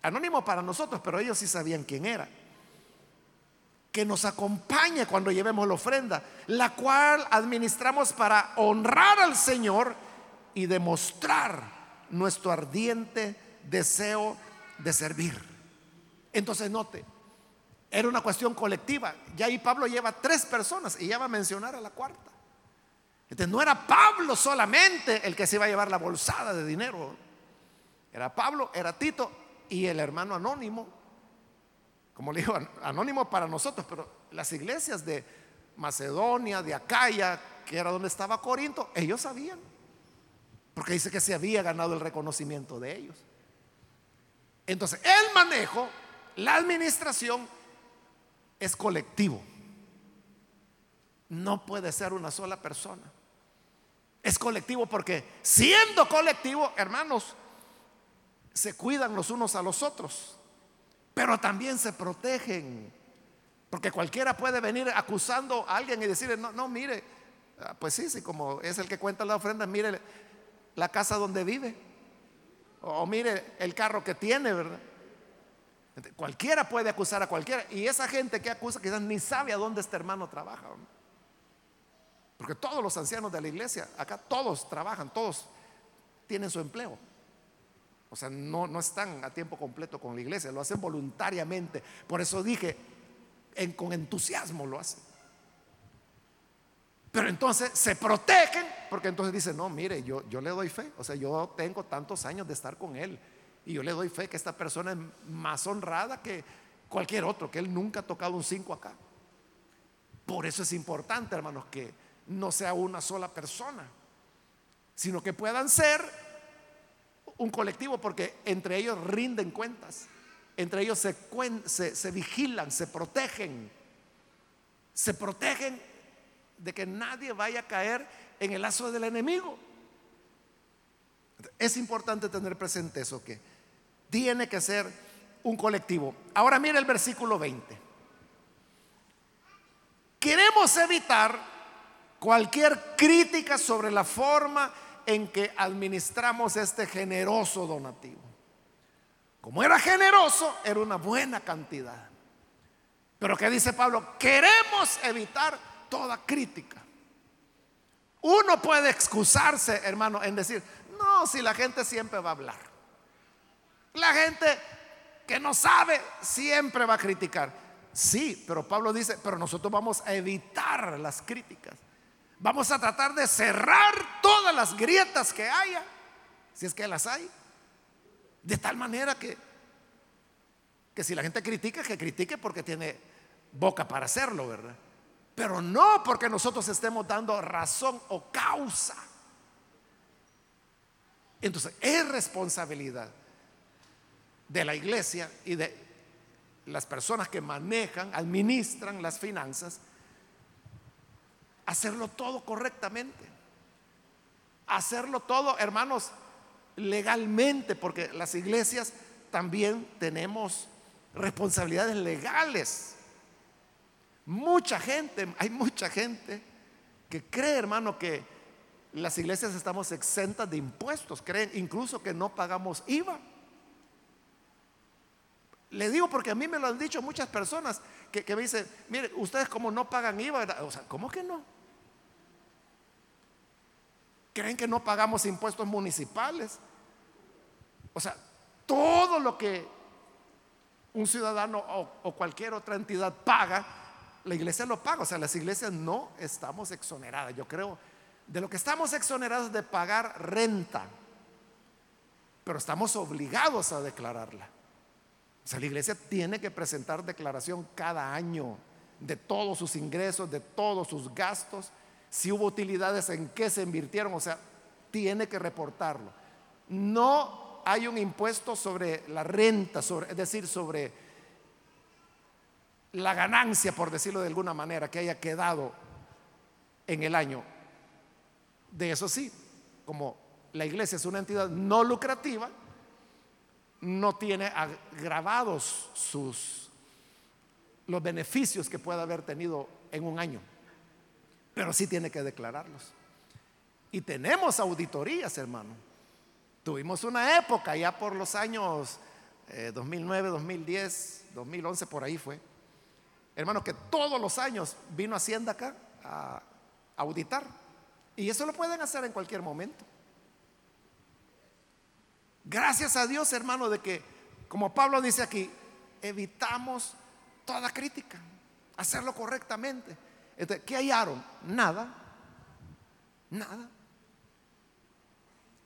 A: anónimo para nosotros, pero ellos sí sabían quién era. Que nos acompañe cuando llevemos la ofrenda, la cual administramos para honrar al Señor y demostrar nuestro ardiente deseo de servir. Entonces note, era una cuestión colectiva. Ya ahí Pablo lleva tres personas y ya va a mencionar a la cuarta. Entonces no era Pablo solamente el que se iba a llevar la bolsada de dinero. Era Pablo, era Tito y el hermano anónimo. Como le digo, anónimo para nosotros, pero las iglesias de Macedonia, de Acaya, que era donde estaba Corinto, ellos sabían. Porque dice que se había ganado el reconocimiento de ellos. Entonces, el manejo, la administración es colectivo. No puede ser una sola persona. Es colectivo porque siendo colectivo, hermanos, se cuidan los unos a los otros, pero también se protegen. Porque cualquiera puede venir acusando a alguien y decirle, no, no, mire, ah, pues sí, sí, como es el que cuenta la ofrenda, mire, la casa donde vive. O, mire el carro que tiene, ¿verdad? Cualquiera puede acusar a cualquiera. Y esa gente que acusa quizás ni sabe a dónde este hermano trabaja. Porque todos los ancianos de la iglesia, acá todos trabajan, todos tienen su empleo. O sea, no, no están a tiempo completo con la iglesia, lo hacen voluntariamente. Por eso dije, con entusiasmo lo hacen. Pero entonces se protegen porque entonces dicen, no, mire, yo, yo le doy fe. O sea, yo tengo tantos años de estar con él y yo le doy fe que esta persona es más honrada que cualquier otro, que él nunca ha tocado un cinco acá. Por eso es importante, hermanos, que no sea una sola persona, sino que puedan ser un colectivo porque entre ellos rinden cuentas, entre ellos se, vigilan, se protegen, se protegen de que nadie vaya a caer en el lazo del enemigo. Es importante tener presente eso que tiene que ser un colectivo. Ahora mire el versículo 20. Queremos evitar cualquier crítica sobre la forma en que administramos este generoso donativo. Como era generoso, era una buena cantidad. Pero ¿qué dice Pablo? Queremos evitar toda crítica. Uno puede excusarse, hermano, en decir, no, si la gente siempre va a hablar. La gente que no sabe siempre va a criticar. Sí, pero Pablo dice, pero nosotros vamos a evitar las críticas. Vamos a tratar de cerrar todas las grietas que haya, si es que las hay. De tal manera que, que si la gente critica, que critique porque tiene boca para hacerlo, ¿verdad? Pero no porque nosotros estemos dando razón o causa. Entonces, es responsabilidad de la iglesia y de las personas que manejan, administran las finanzas, hacerlo todo correctamente. Hacerlo todo, hermanos, legalmente, porque las iglesias también tenemos responsabilidades legales. Mucha gente, hay mucha gente que cree, hermano, que las iglesias estamos exentas de impuestos, creen incluso que no pagamos IVA. Le digo porque a mí me lo han dicho muchas personas que, me dicen, mire, ustedes como no pagan IVA, o sea, ¿cómo que no? ¿Creen que no pagamos impuestos municipales? O sea, todo lo que un ciudadano o, cualquier otra entidad paga, la iglesia lo paga. O sea, las iglesias no estamos exoneradas. Yo creo, de lo que estamos exonerados de pagar renta, pero estamos obligados a declararla. O sea, la iglesia tiene que presentar declaración cada año de todos sus ingresos, de todos sus gastos, si hubo utilidades, en qué se invirtieron, o sea, tiene que reportarlo. No hay un impuesto sobre la renta, es decir, sobre la ganancia, por decirlo de alguna manera, que haya quedado en el año. De eso sí, como la iglesia es una entidad no lucrativa, no tiene agravados sus los beneficios que pueda haber tenido en un año, pero sí tiene que declararlos. Y tenemos auditorías, hermano. Tuvimos una época ya por los años 2009, 2010, 2011, por ahí fue. Hermano, que todos los años vino Hacienda acá a auditar. Y eso lo pueden hacer en cualquier momento. Gracias a Dios, hermano, de que, como Pablo dice aquí, evitamos toda crítica, hacerlo correctamente. ¿Qué hallaron? Nada, nada.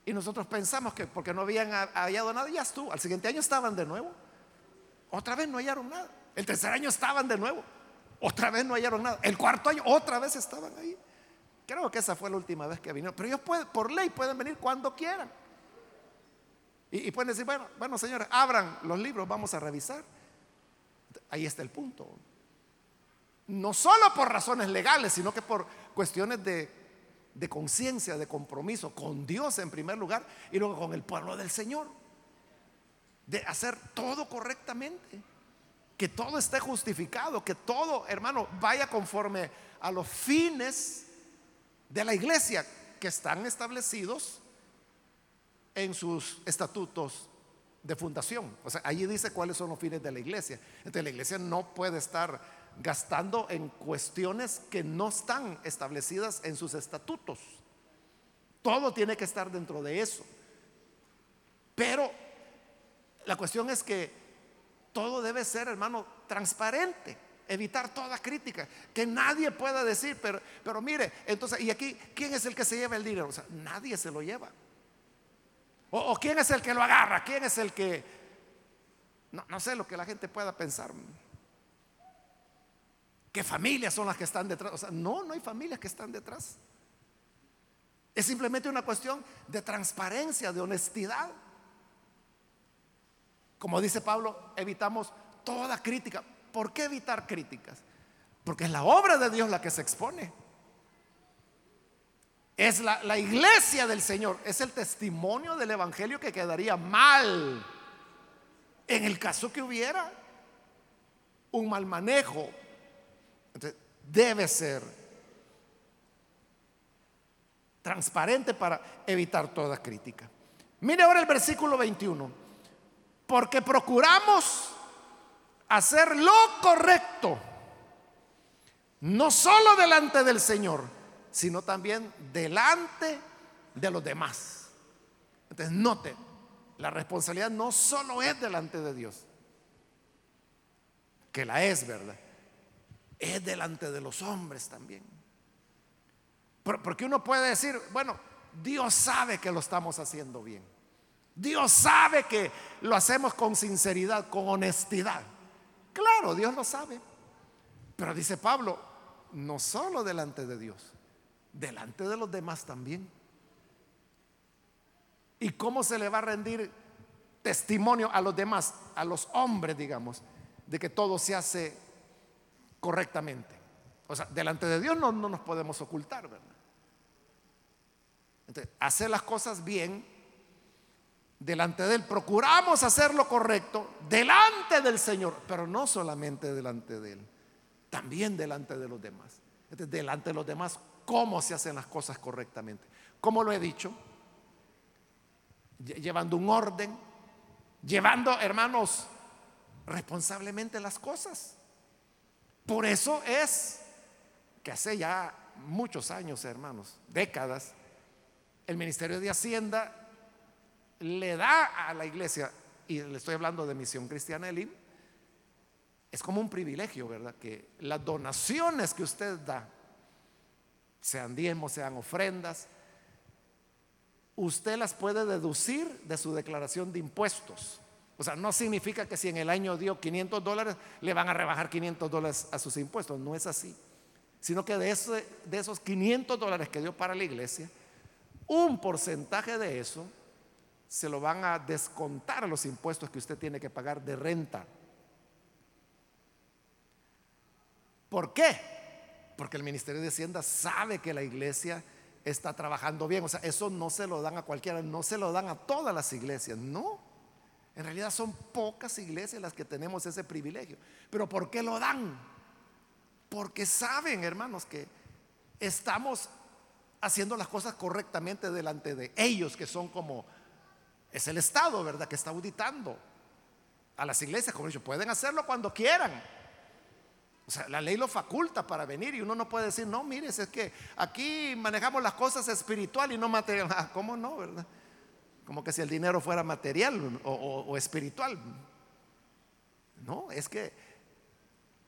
A: Y nosotros pensamos que porque no habían hallado nada, ya estuvo. Al siguiente año estaban de nuevo. Otra vez no hallaron nada. El tercer año estaban de nuevo. Otra vez no hallaron nada. El cuarto año otra vez estaban ahí. Creo que esa fue la última vez que vinieron. Pero ellos pueden, por ley pueden venir cuando quieran. Y, pueden decir, bueno, bueno, señores, abran los libros, vamos a revisar. Ahí está el punto. No solo por razones legales, sino que por cuestiones de, de conciencia, de compromiso con Dios en primer lugar y luego con el pueblo del Señor. De hacer todo correctamente. Que todo esté justificado, que todo, hermano, vaya conforme a los fines de la iglesia que están establecidos en sus estatutos de fundación. O sea, allí dice cuáles son los fines de la iglesia. Entonces la iglesia no puede estar gastando en cuestiones que no están establecidas en sus estatutos. Todo tiene que estar dentro de eso. Pero La cuestión es que todo debe ser, hermano, transparente. Evitar toda crítica. Que nadie pueda decir, pero, pero mire, entonces, ¿y aquí quién es el que se lleva el dinero? O sea, nadie se lo lleva. O, quién es el que lo agarra, quién es el que... No sé lo que la gente pueda pensar. ¿Qué familias son las que están detrás? O sea, no, no hay familias que están detrás. Es simplemente una cuestión de transparencia, de honestidad. Como dice Pablo, evitamos toda crítica. ¿Por qué evitar críticas? Porque es la obra de Dios la que se expone. Es la, la, iglesia del Señor, es el testimonio del Evangelio que quedaría mal en el caso que hubiera un mal manejo. Entonces, debe ser transparente para evitar toda crítica. Mire ahora el versículo 21. Porque procuramos hacer lo correcto, no solo delante del Señor, sino también delante de los demás. Entonces, note, la responsabilidad no solo es delante de Dios, que la es, ¿verdad? Es delante de los hombres también. Porque uno puede decir, bueno, Dios sabe que lo estamos haciendo bien. Dios sabe que lo hacemos con sinceridad, con honestidad. Claro, Dios lo sabe. Pero dice Pablo, no solo delante de Dios, delante de los demás también. ¿Y cómo se le va a rendir testimonio a los demás, a los hombres, digamos, de que todo se hace correctamente? O sea, delante de Dios no, no nos podemos ocultar, ¿verdad? Entonces, hacer las cosas bien delante de Él. Procuramos hacer lo correcto delante del Señor, pero no solamente delante de Él, también delante de los demás. Entonces, delante de los demás, ¿cómo se hacen las cosas correctamente? Como lo he dicho, llevando un orden, llevando, hermanos, responsablemente las cosas. Por eso es que hace ya muchos años, hermanos, décadas, el Ministerio de Hacienda le da a la iglesia, y le estoy hablando de Misión Cristiana es como un privilegio, ¿verdad? Que las donaciones que usted da, sean diezmos, sean ofrendas, usted las puede deducir de su declaración de impuestos. O sea, no significa que si en el año dio 500 dólares, le van a rebajar 500 dólares a sus impuestos. No es así. Sino que de, esos 500 dólares que dio para la iglesia, un porcentaje de eso se lo van a descontar a los impuestos que usted tiene que pagar de renta. ¿Por qué? Porque el Ministerio de Hacienda sabe que la iglesia está trabajando bien. O sea, eso no se lo dan a cualquiera, no se lo dan a todas las iglesias, no. En realidad son pocas iglesias las que tenemos ese privilegio. Pero ¿por qué lo dan? Porque saben, hermanos, que estamos haciendo las cosas correctamente delante de ellos, que son como, es el Estado, ¿verdad? Que está auditando a las iglesias, como dicho, pueden hacerlo cuando quieran. O sea, la ley lo faculta para venir y uno no puede decir, no, mire, es que aquí manejamos las cosas espiritual y no material. Ah, ¿Cómo no, verdad? Como que si el dinero fuera material o, espiritual. No, es que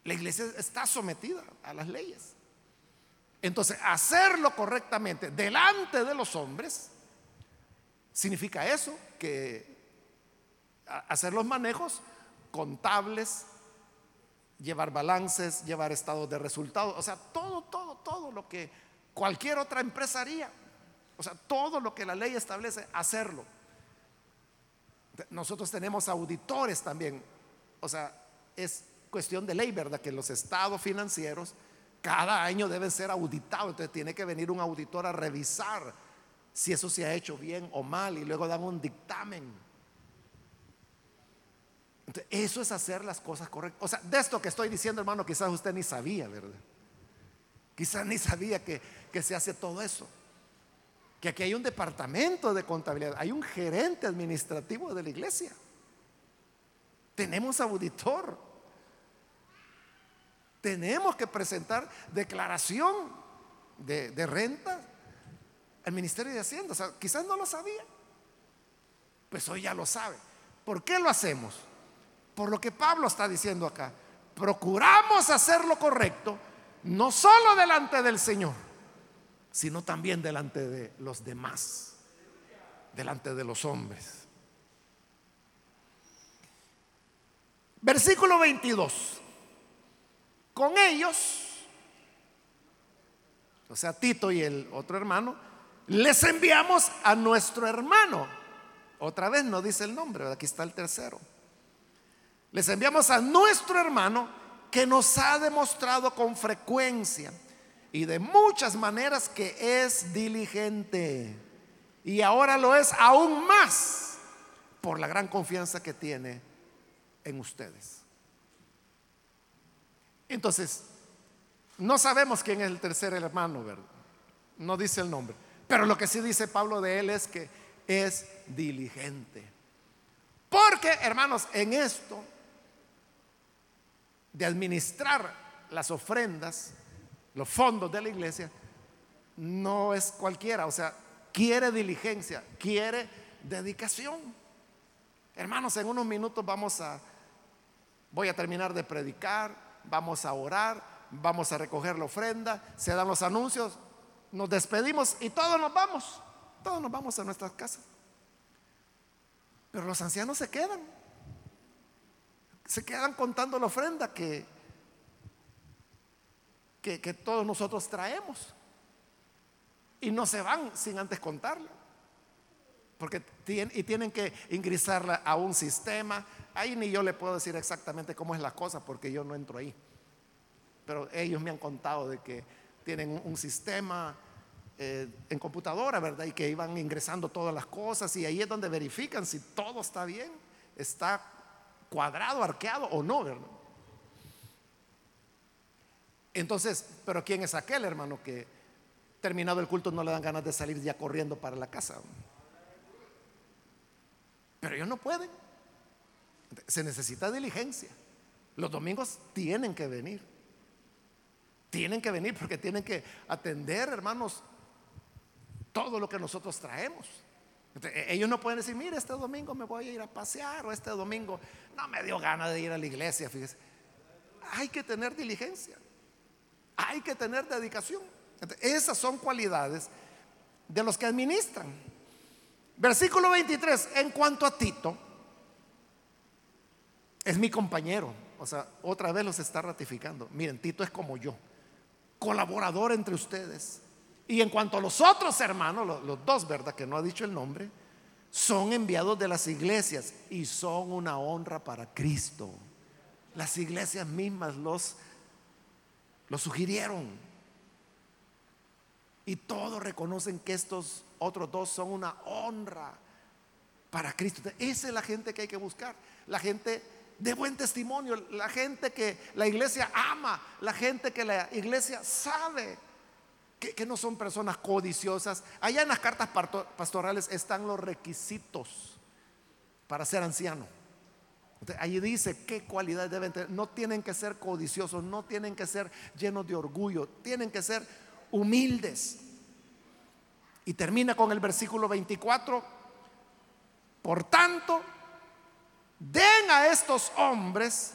A: la iglesia está sometida a las leyes. Entonces, hacerlo correctamente delante de los hombres significa eso, que hacer los manejos contables, llevar balances, llevar estados de resultados, o sea, todo, todo, todo lo que cualquier otra empresa haría. O sea, todo lo que la ley establece, hacerlo. Nosotros tenemos auditores también. O sea, es cuestión de ley, ¿verdad? Que los estados financieros cada año deben ser auditados. Entonces tiene que venir un auditor a revisar si eso se ha hecho bien o mal y luego dan un dictamen. Entonces, eso es hacer las cosas correctas. O sea, de esto que estoy diciendo, hermano, quizás usted ni sabía, ¿verdad? Quizás ni sabía que, que se hace todo eso. Que aquí hay un departamento de contabilidad, hay un gerente administrativo de la iglesia. Tenemos auditor tenemos que presentar declaración de, renta al Ministerio de Hacienda. O sea, quizás no lo sabía. Pues hoy ya lo sabe. ¿Por qué lo hacemos? Por lo que Pablo está diciendo acá. Procuramos hacer lo correcto, no solo delante del Señor, sino también delante de los demás, delante de los hombres. Versículo 22. Con ellos, o sea, Tito y el otro hermano, les enviamos a nuestro hermano. Otra vez no dice el nombre, aquí está el tercero. Les enviamos a nuestro hermano que nos ha demostrado con frecuencia y de muchas maneras que es diligente. Y ahora lo es aún más por la gran confianza que tiene en ustedes. Entonces, no sabemos quién es el tercer hermano, ¿verdad? No dice el nombre. Pero lo que sí dice Pablo de él es que es diligente. Porque, hermanos, en esto de administrar las ofrendas, los fondos de la iglesia, no es cualquiera. O sea, quiere diligencia, quiere dedicación. Hermanos, en unos minutos vamos a voy a terminar de predicar, vamos a orar, vamos a recoger la ofrenda, se dan los anuncios, nos despedimos y todos nos vamos, todos nos vamos a nuestras casas. Pero los ancianos se quedan, se quedan contando la ofrenda que, que, todos nosotros traemos. Y no se van sin antes contarla. Porque y tienen que ingresarla a un sistema, Ahí ni yo le puedo decir exactamente cómo es la cosa porque yo no entro ahí. Pero ellos me han contado de que tienen un, sistema eh, en computadora, ¿verdad? Y que iban ingresando todas las cosas y ahí es donde verifican si todo está bien, está cuadrado, arqueado o no, ¿verdad? Entonces, pero ¿quién es aquel hermano que terminado el culto no le dan ganas de salir ya corriendo para la casa? Pero ellos no pueden. Se necesita diligencia. Los domingos tienen que venir. Tienen que venir porque tienen que atender, hermanos, todo lo que nosotros traemos. E, ellos no pueden decir, mire, este domingo me voy a ir a pasear o este domingo no me dio ganas de ir a la iglesia. Fíjese, hay que tener diligencia, hay que tener dedicación. Esas son cualidades de los que administran. Versículo 23, en cuanto a Tito, es mi compañero. O sea, otra vez los está ratificando. Miren, Tito es como yo, colaborador entre ustedes. Y en cuanto a los otros hermanos, los, dos, ¿verdad? Que no ha dicho el nombre, son enviados de las iglesias y son una honra para Cristo. Las iglesias mismas los, los sugirieron. Y todos reconocen que estos otros dos son una honra para Cristo. Esa es la gente que hay que buscar. La gente de buen testimonio, la gente que la iglesia ama, la gente que la iglesia sabe que, no son personas codiciosas. Allá en las cartas pastorales están los requisitos para ser anciano. Allí dice qué cualidades deben tener. No tienen que ser codiciosos, no tienen que ser llenos de orgullo, tienen que ser humildes. Y termina con el versículo 24. Por tanto, den a estos hombres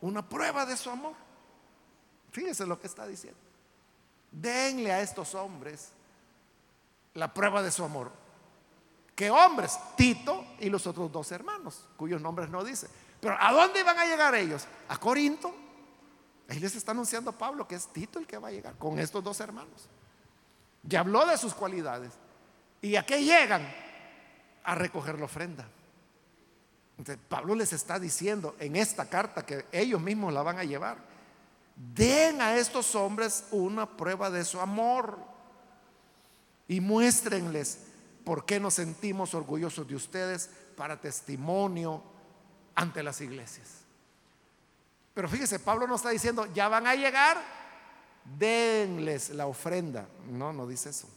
A: una prueba de su amor. Fíjense lo que está diciendo. Denle a estos hombres la prueba de su amor. ¿Qué hombres? Tito y los otros dos hermanos, cuyos nombres no dice. Pero ¿a dónde iban a llegar ellos? A Corinto. Ahí les está anunciando Pablo que es Tito el que va a llegar con estos dos hermanos. Ya habló de sus cualidades. ¿Y a qué llegan? A recoger la ofrenda. Pablo les está diciendo en esta carta que ellos mismos la van a llevar. Den a estos hombres una prueba de su amor y muéstrenles por qué nos sentimos orgullosos de ustedes para testimonio ante las iglesias. Pero fíjese, Pablo no está diciendo, ya van a llegar, denles la ofrenda. No, no dice eso.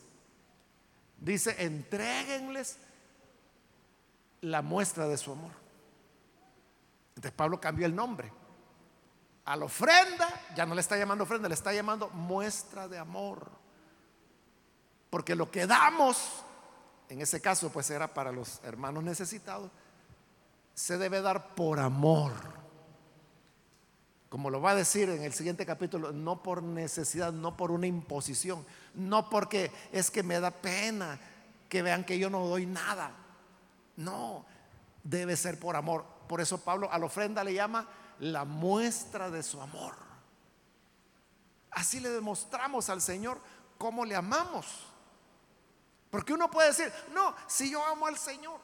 A: Dice, entréguenles la muestra de su amor. Entonces Pablo cambió el nombre. A la ofrenda, ya no le está llamando ofrenda, le está llamando muestra de amor. Porque lo que damos, en ese caso pues era para los hermanos necesitados, se debe dar por amor. Como lo va a decir en el siguiente capítulo, no por necesidad, no por una imposición, no porque es que me da pena que vean que yo no doy nada. No, debe ser por amor. Por eso Pablo a la ofrenda le llama la muestra de su amor. Así le demostramos al Señor cómo le amamos. Porque uno puede decir, no, si yo amo al Señor,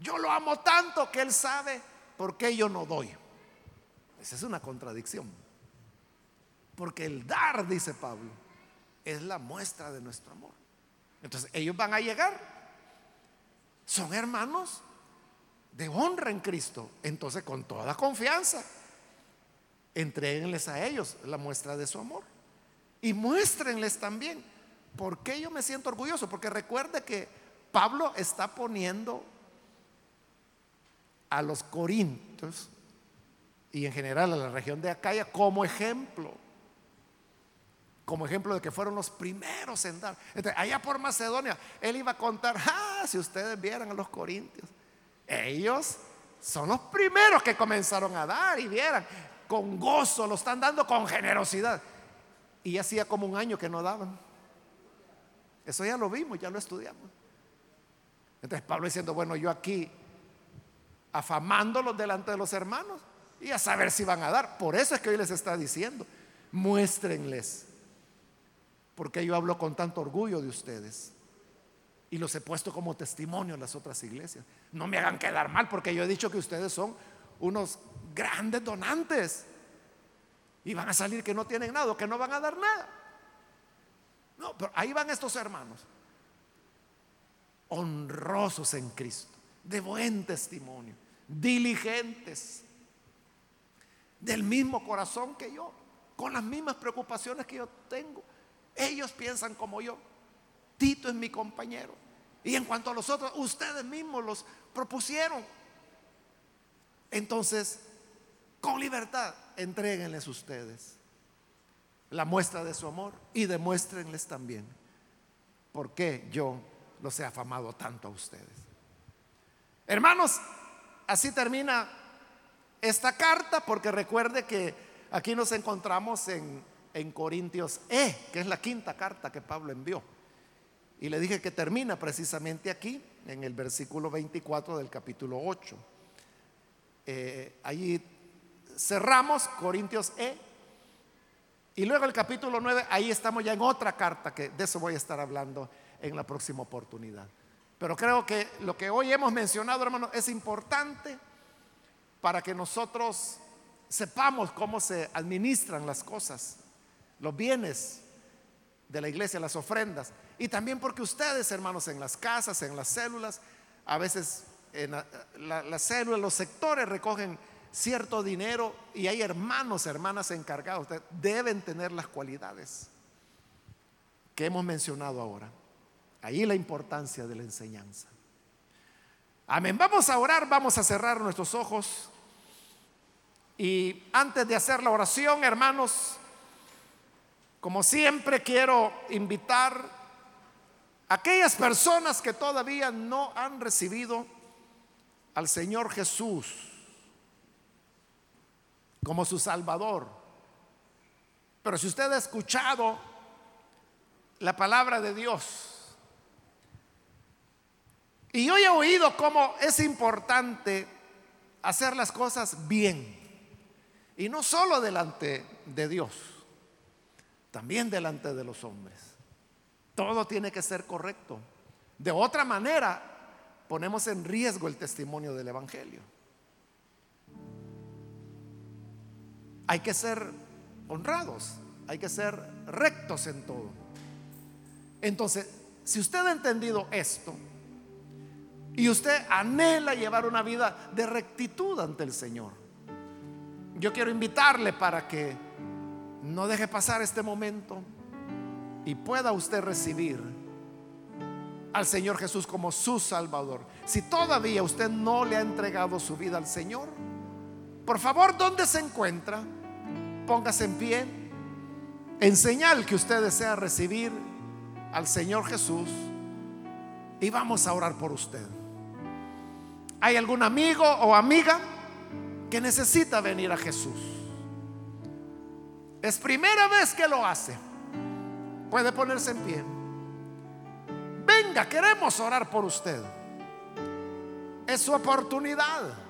A: yo lo amo tanto que Él sabe por qué yo no doy. Esa es una contradicción. Porque el dar, dice Pablo, es la muestra de nuestro amor. Entonces ellos van a llegar. Son hermanos de honra en Cristo. Entonces con toda confianza, entreguenles a ellos la muestra de su amor. Y muéstrenles también por qué yo me siento orgulloso. Porque recuerde que Pablo está poniendo a los corintios y en general a la región de Acaya como ejemplo. Como ejemplo de que fueron los primeros en dar. allá por Macedonia, él iba a contar, ah, si ustedes vieran a los corintios, ellos son los primeros que comenzaron a dar y vieran, con gozo, lo están dando con generosidad. Y hacía como un año que no daban. Eso ya lo vimos, ya lo estudiamos. Entonces Pablo diciendo, bueno, yo aquí afamándolos delante de los hermanos y a saber si van a dar. Por eso es que hoy les está diciendo, muéstrenles, porque yo hablo con tanto orgullo de ustedes y los he puesto como testimonio en las otras iglesias. No me hagan quedar mal, porque yo he dicho que ustedes son unos grandes donantes y van a salir que no tienen nada, que no van a dar nada. No, pero ahí van estos hermanos, honrosos en Cristo, de buen testimonio diligentes, del mismo corazón que yo, con las mismas preocupaciones que yo tengo. Ellos piensan como yo. Tito es mi compañero. Y en cuanto a los otros, ustedes mismos los propusieron. Entonces, con libertad, entreguenles ustedes la muestra de su amor y demuéstrenles también por qué yo los he afamado tanto a ustedes. Hermanos, Así termina esta carta porque recuerde que aquí nos encontramos en, Corintios E, que es la quinta carta que Pablo envió. Y le dije que termina precisamente aquí, en el versículo 24 del capítulo 8. Eh, allí cerramos Corintios E. Y luego el capítulo 9, ahí estamos ya en otra carta, que de eso voy a estar hablando en la próxima oportunidad. Pero creo que lo que hoy hemos mencionado, hermano, es importante para que nosotros sepamos cómo se administran las cosas, los bienes de la iglesia, las ofrendas. Y también porque ustedes, hermanos, en las casas, en las células, a veces en las células, los sectores recogen cierto dinero y hay hermanos, hermanas encargados. Deben tener las cualidades que hemos mencionado ahora. Ahí la importancia de la enseñanza. Amén. Vamos a orar, vamos a cerrar nuestros ojos. Y antes de hacer la oración, hermanos, como siempre quiero invitar a aquellas personas que todavía no han recibido al Señor Jesús como su Salvador. Pero si usted ha escuchado la palabra de Dios, y yo he oído cómo es importante hacer las cosas bien. Y no solo delante de Dios, también delante de los hombres. Todo tiene que ser correcto. De otra manera, ponemos en riesgo el testimonio del Evangelio. Hay que ser honrados, hay que ser rectos en todo. Entonces, si usted ha entendido esto, y usted anhela llevar una vida de rectitud ante el Señor. Yo quiero invitarle para que no deje pasar este momento y pueda usted recibir al Señor Jesús como su Salvador. Si todavía usted no le ha entregado su vida al Señor, por favor, ¿dónde se encuentra? Póngase en pie en señal que usted desea recibir al Señor Jesús y vamos a orar por usted. ¿Hay algún amigo o amiga que necesita venir a Jesús? Es primera vez que lo hace. Puede ponerse en pie. Venga, queremos orar por usted. Es su oportunidad.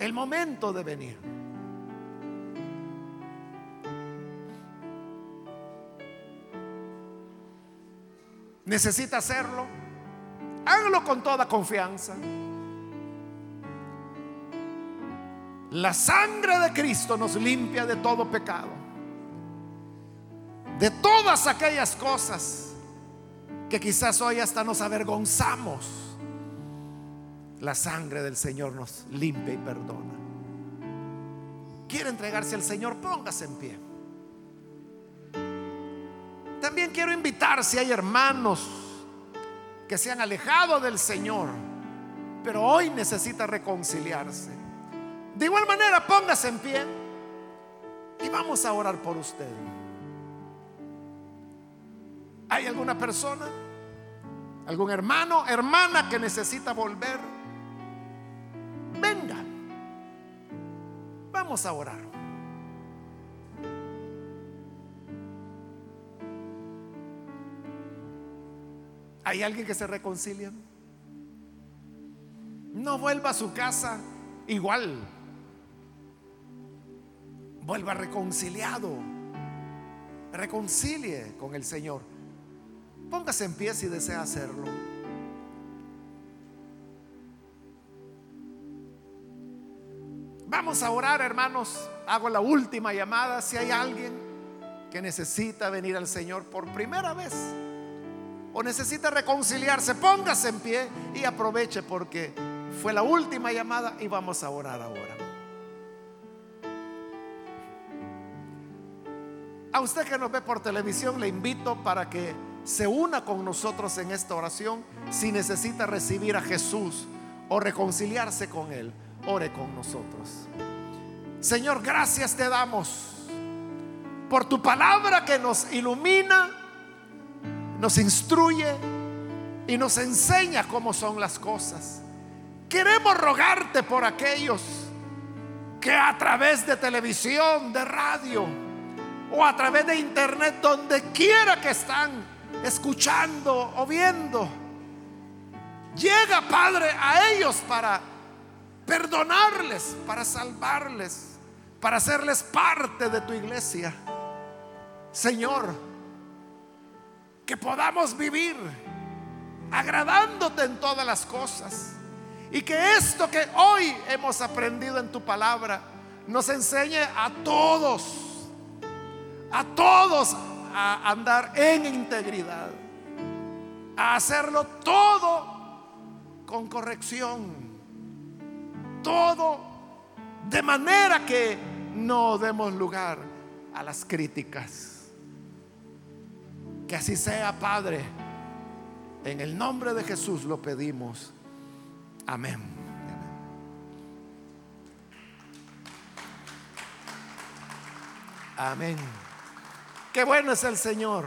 A: El momento de venir. Necesita hacerlo. Hágalo con toda confianza. La sangre de Cristo nos limpia de todo pecado. De todas aquellas cosas que quizás hoy hasta nos avergonzamos. La sangre del Señor nos limpia y perdona. Quiere entregarse al Señor, póngase en pie. También quiero invitar si hay hermanos que se han alejado del Señor, pero hoy necesita reconciliarse. De igual manera, póngase en pie y vamos a orar por usted. ¿Hay alguna persona? ¿Algún hermano, hermana que necesita volver? Venga. Vamos a orar. ¿Hay alguien que se reconcilia? No vuelva a su casa igual. Vuelva reconciliado. Reconcilie con el Señor. Póngase en pie si desea hacerlo. Vamos a orar, hermanos. Hago la última llamada. Si hay alguien que necesita venir al Señor por primera vez o necesita reconciliarse, póngase en pie y aproveche porque fue la última llamada y vamos a orar ahora. A usted que nos ve por televisión le invito para que se una con nosotros en esta oración si necesita recibir a Jesús o reconciliarse con Él. Ore con nosotros. Señor, gracias te damos por tu palabra que nos ilumina, nos instruye y nos enseña cómo son las cosas. Queremos rogarte por aquellos que a través de televisión, de radio o a través de internet, donde quiera que están escuchando o viendo, llega Padre a ellos para perdonarles, para salvarles, para hacerles parte de tu iglesia. Señor, que podamos vivir agradándote en todas las cosas. Y que esto que hoy hemos aprendido en tu palabra nos enseñe a todos, a todos a andar en integridad, a hacerlo todo con corrección, todo de manera que no demos lugar a las críticas. Que así sea, Padre. En el nombre de Jesús lo pedimos. Amén. Amén. Qué bueno es el Señor.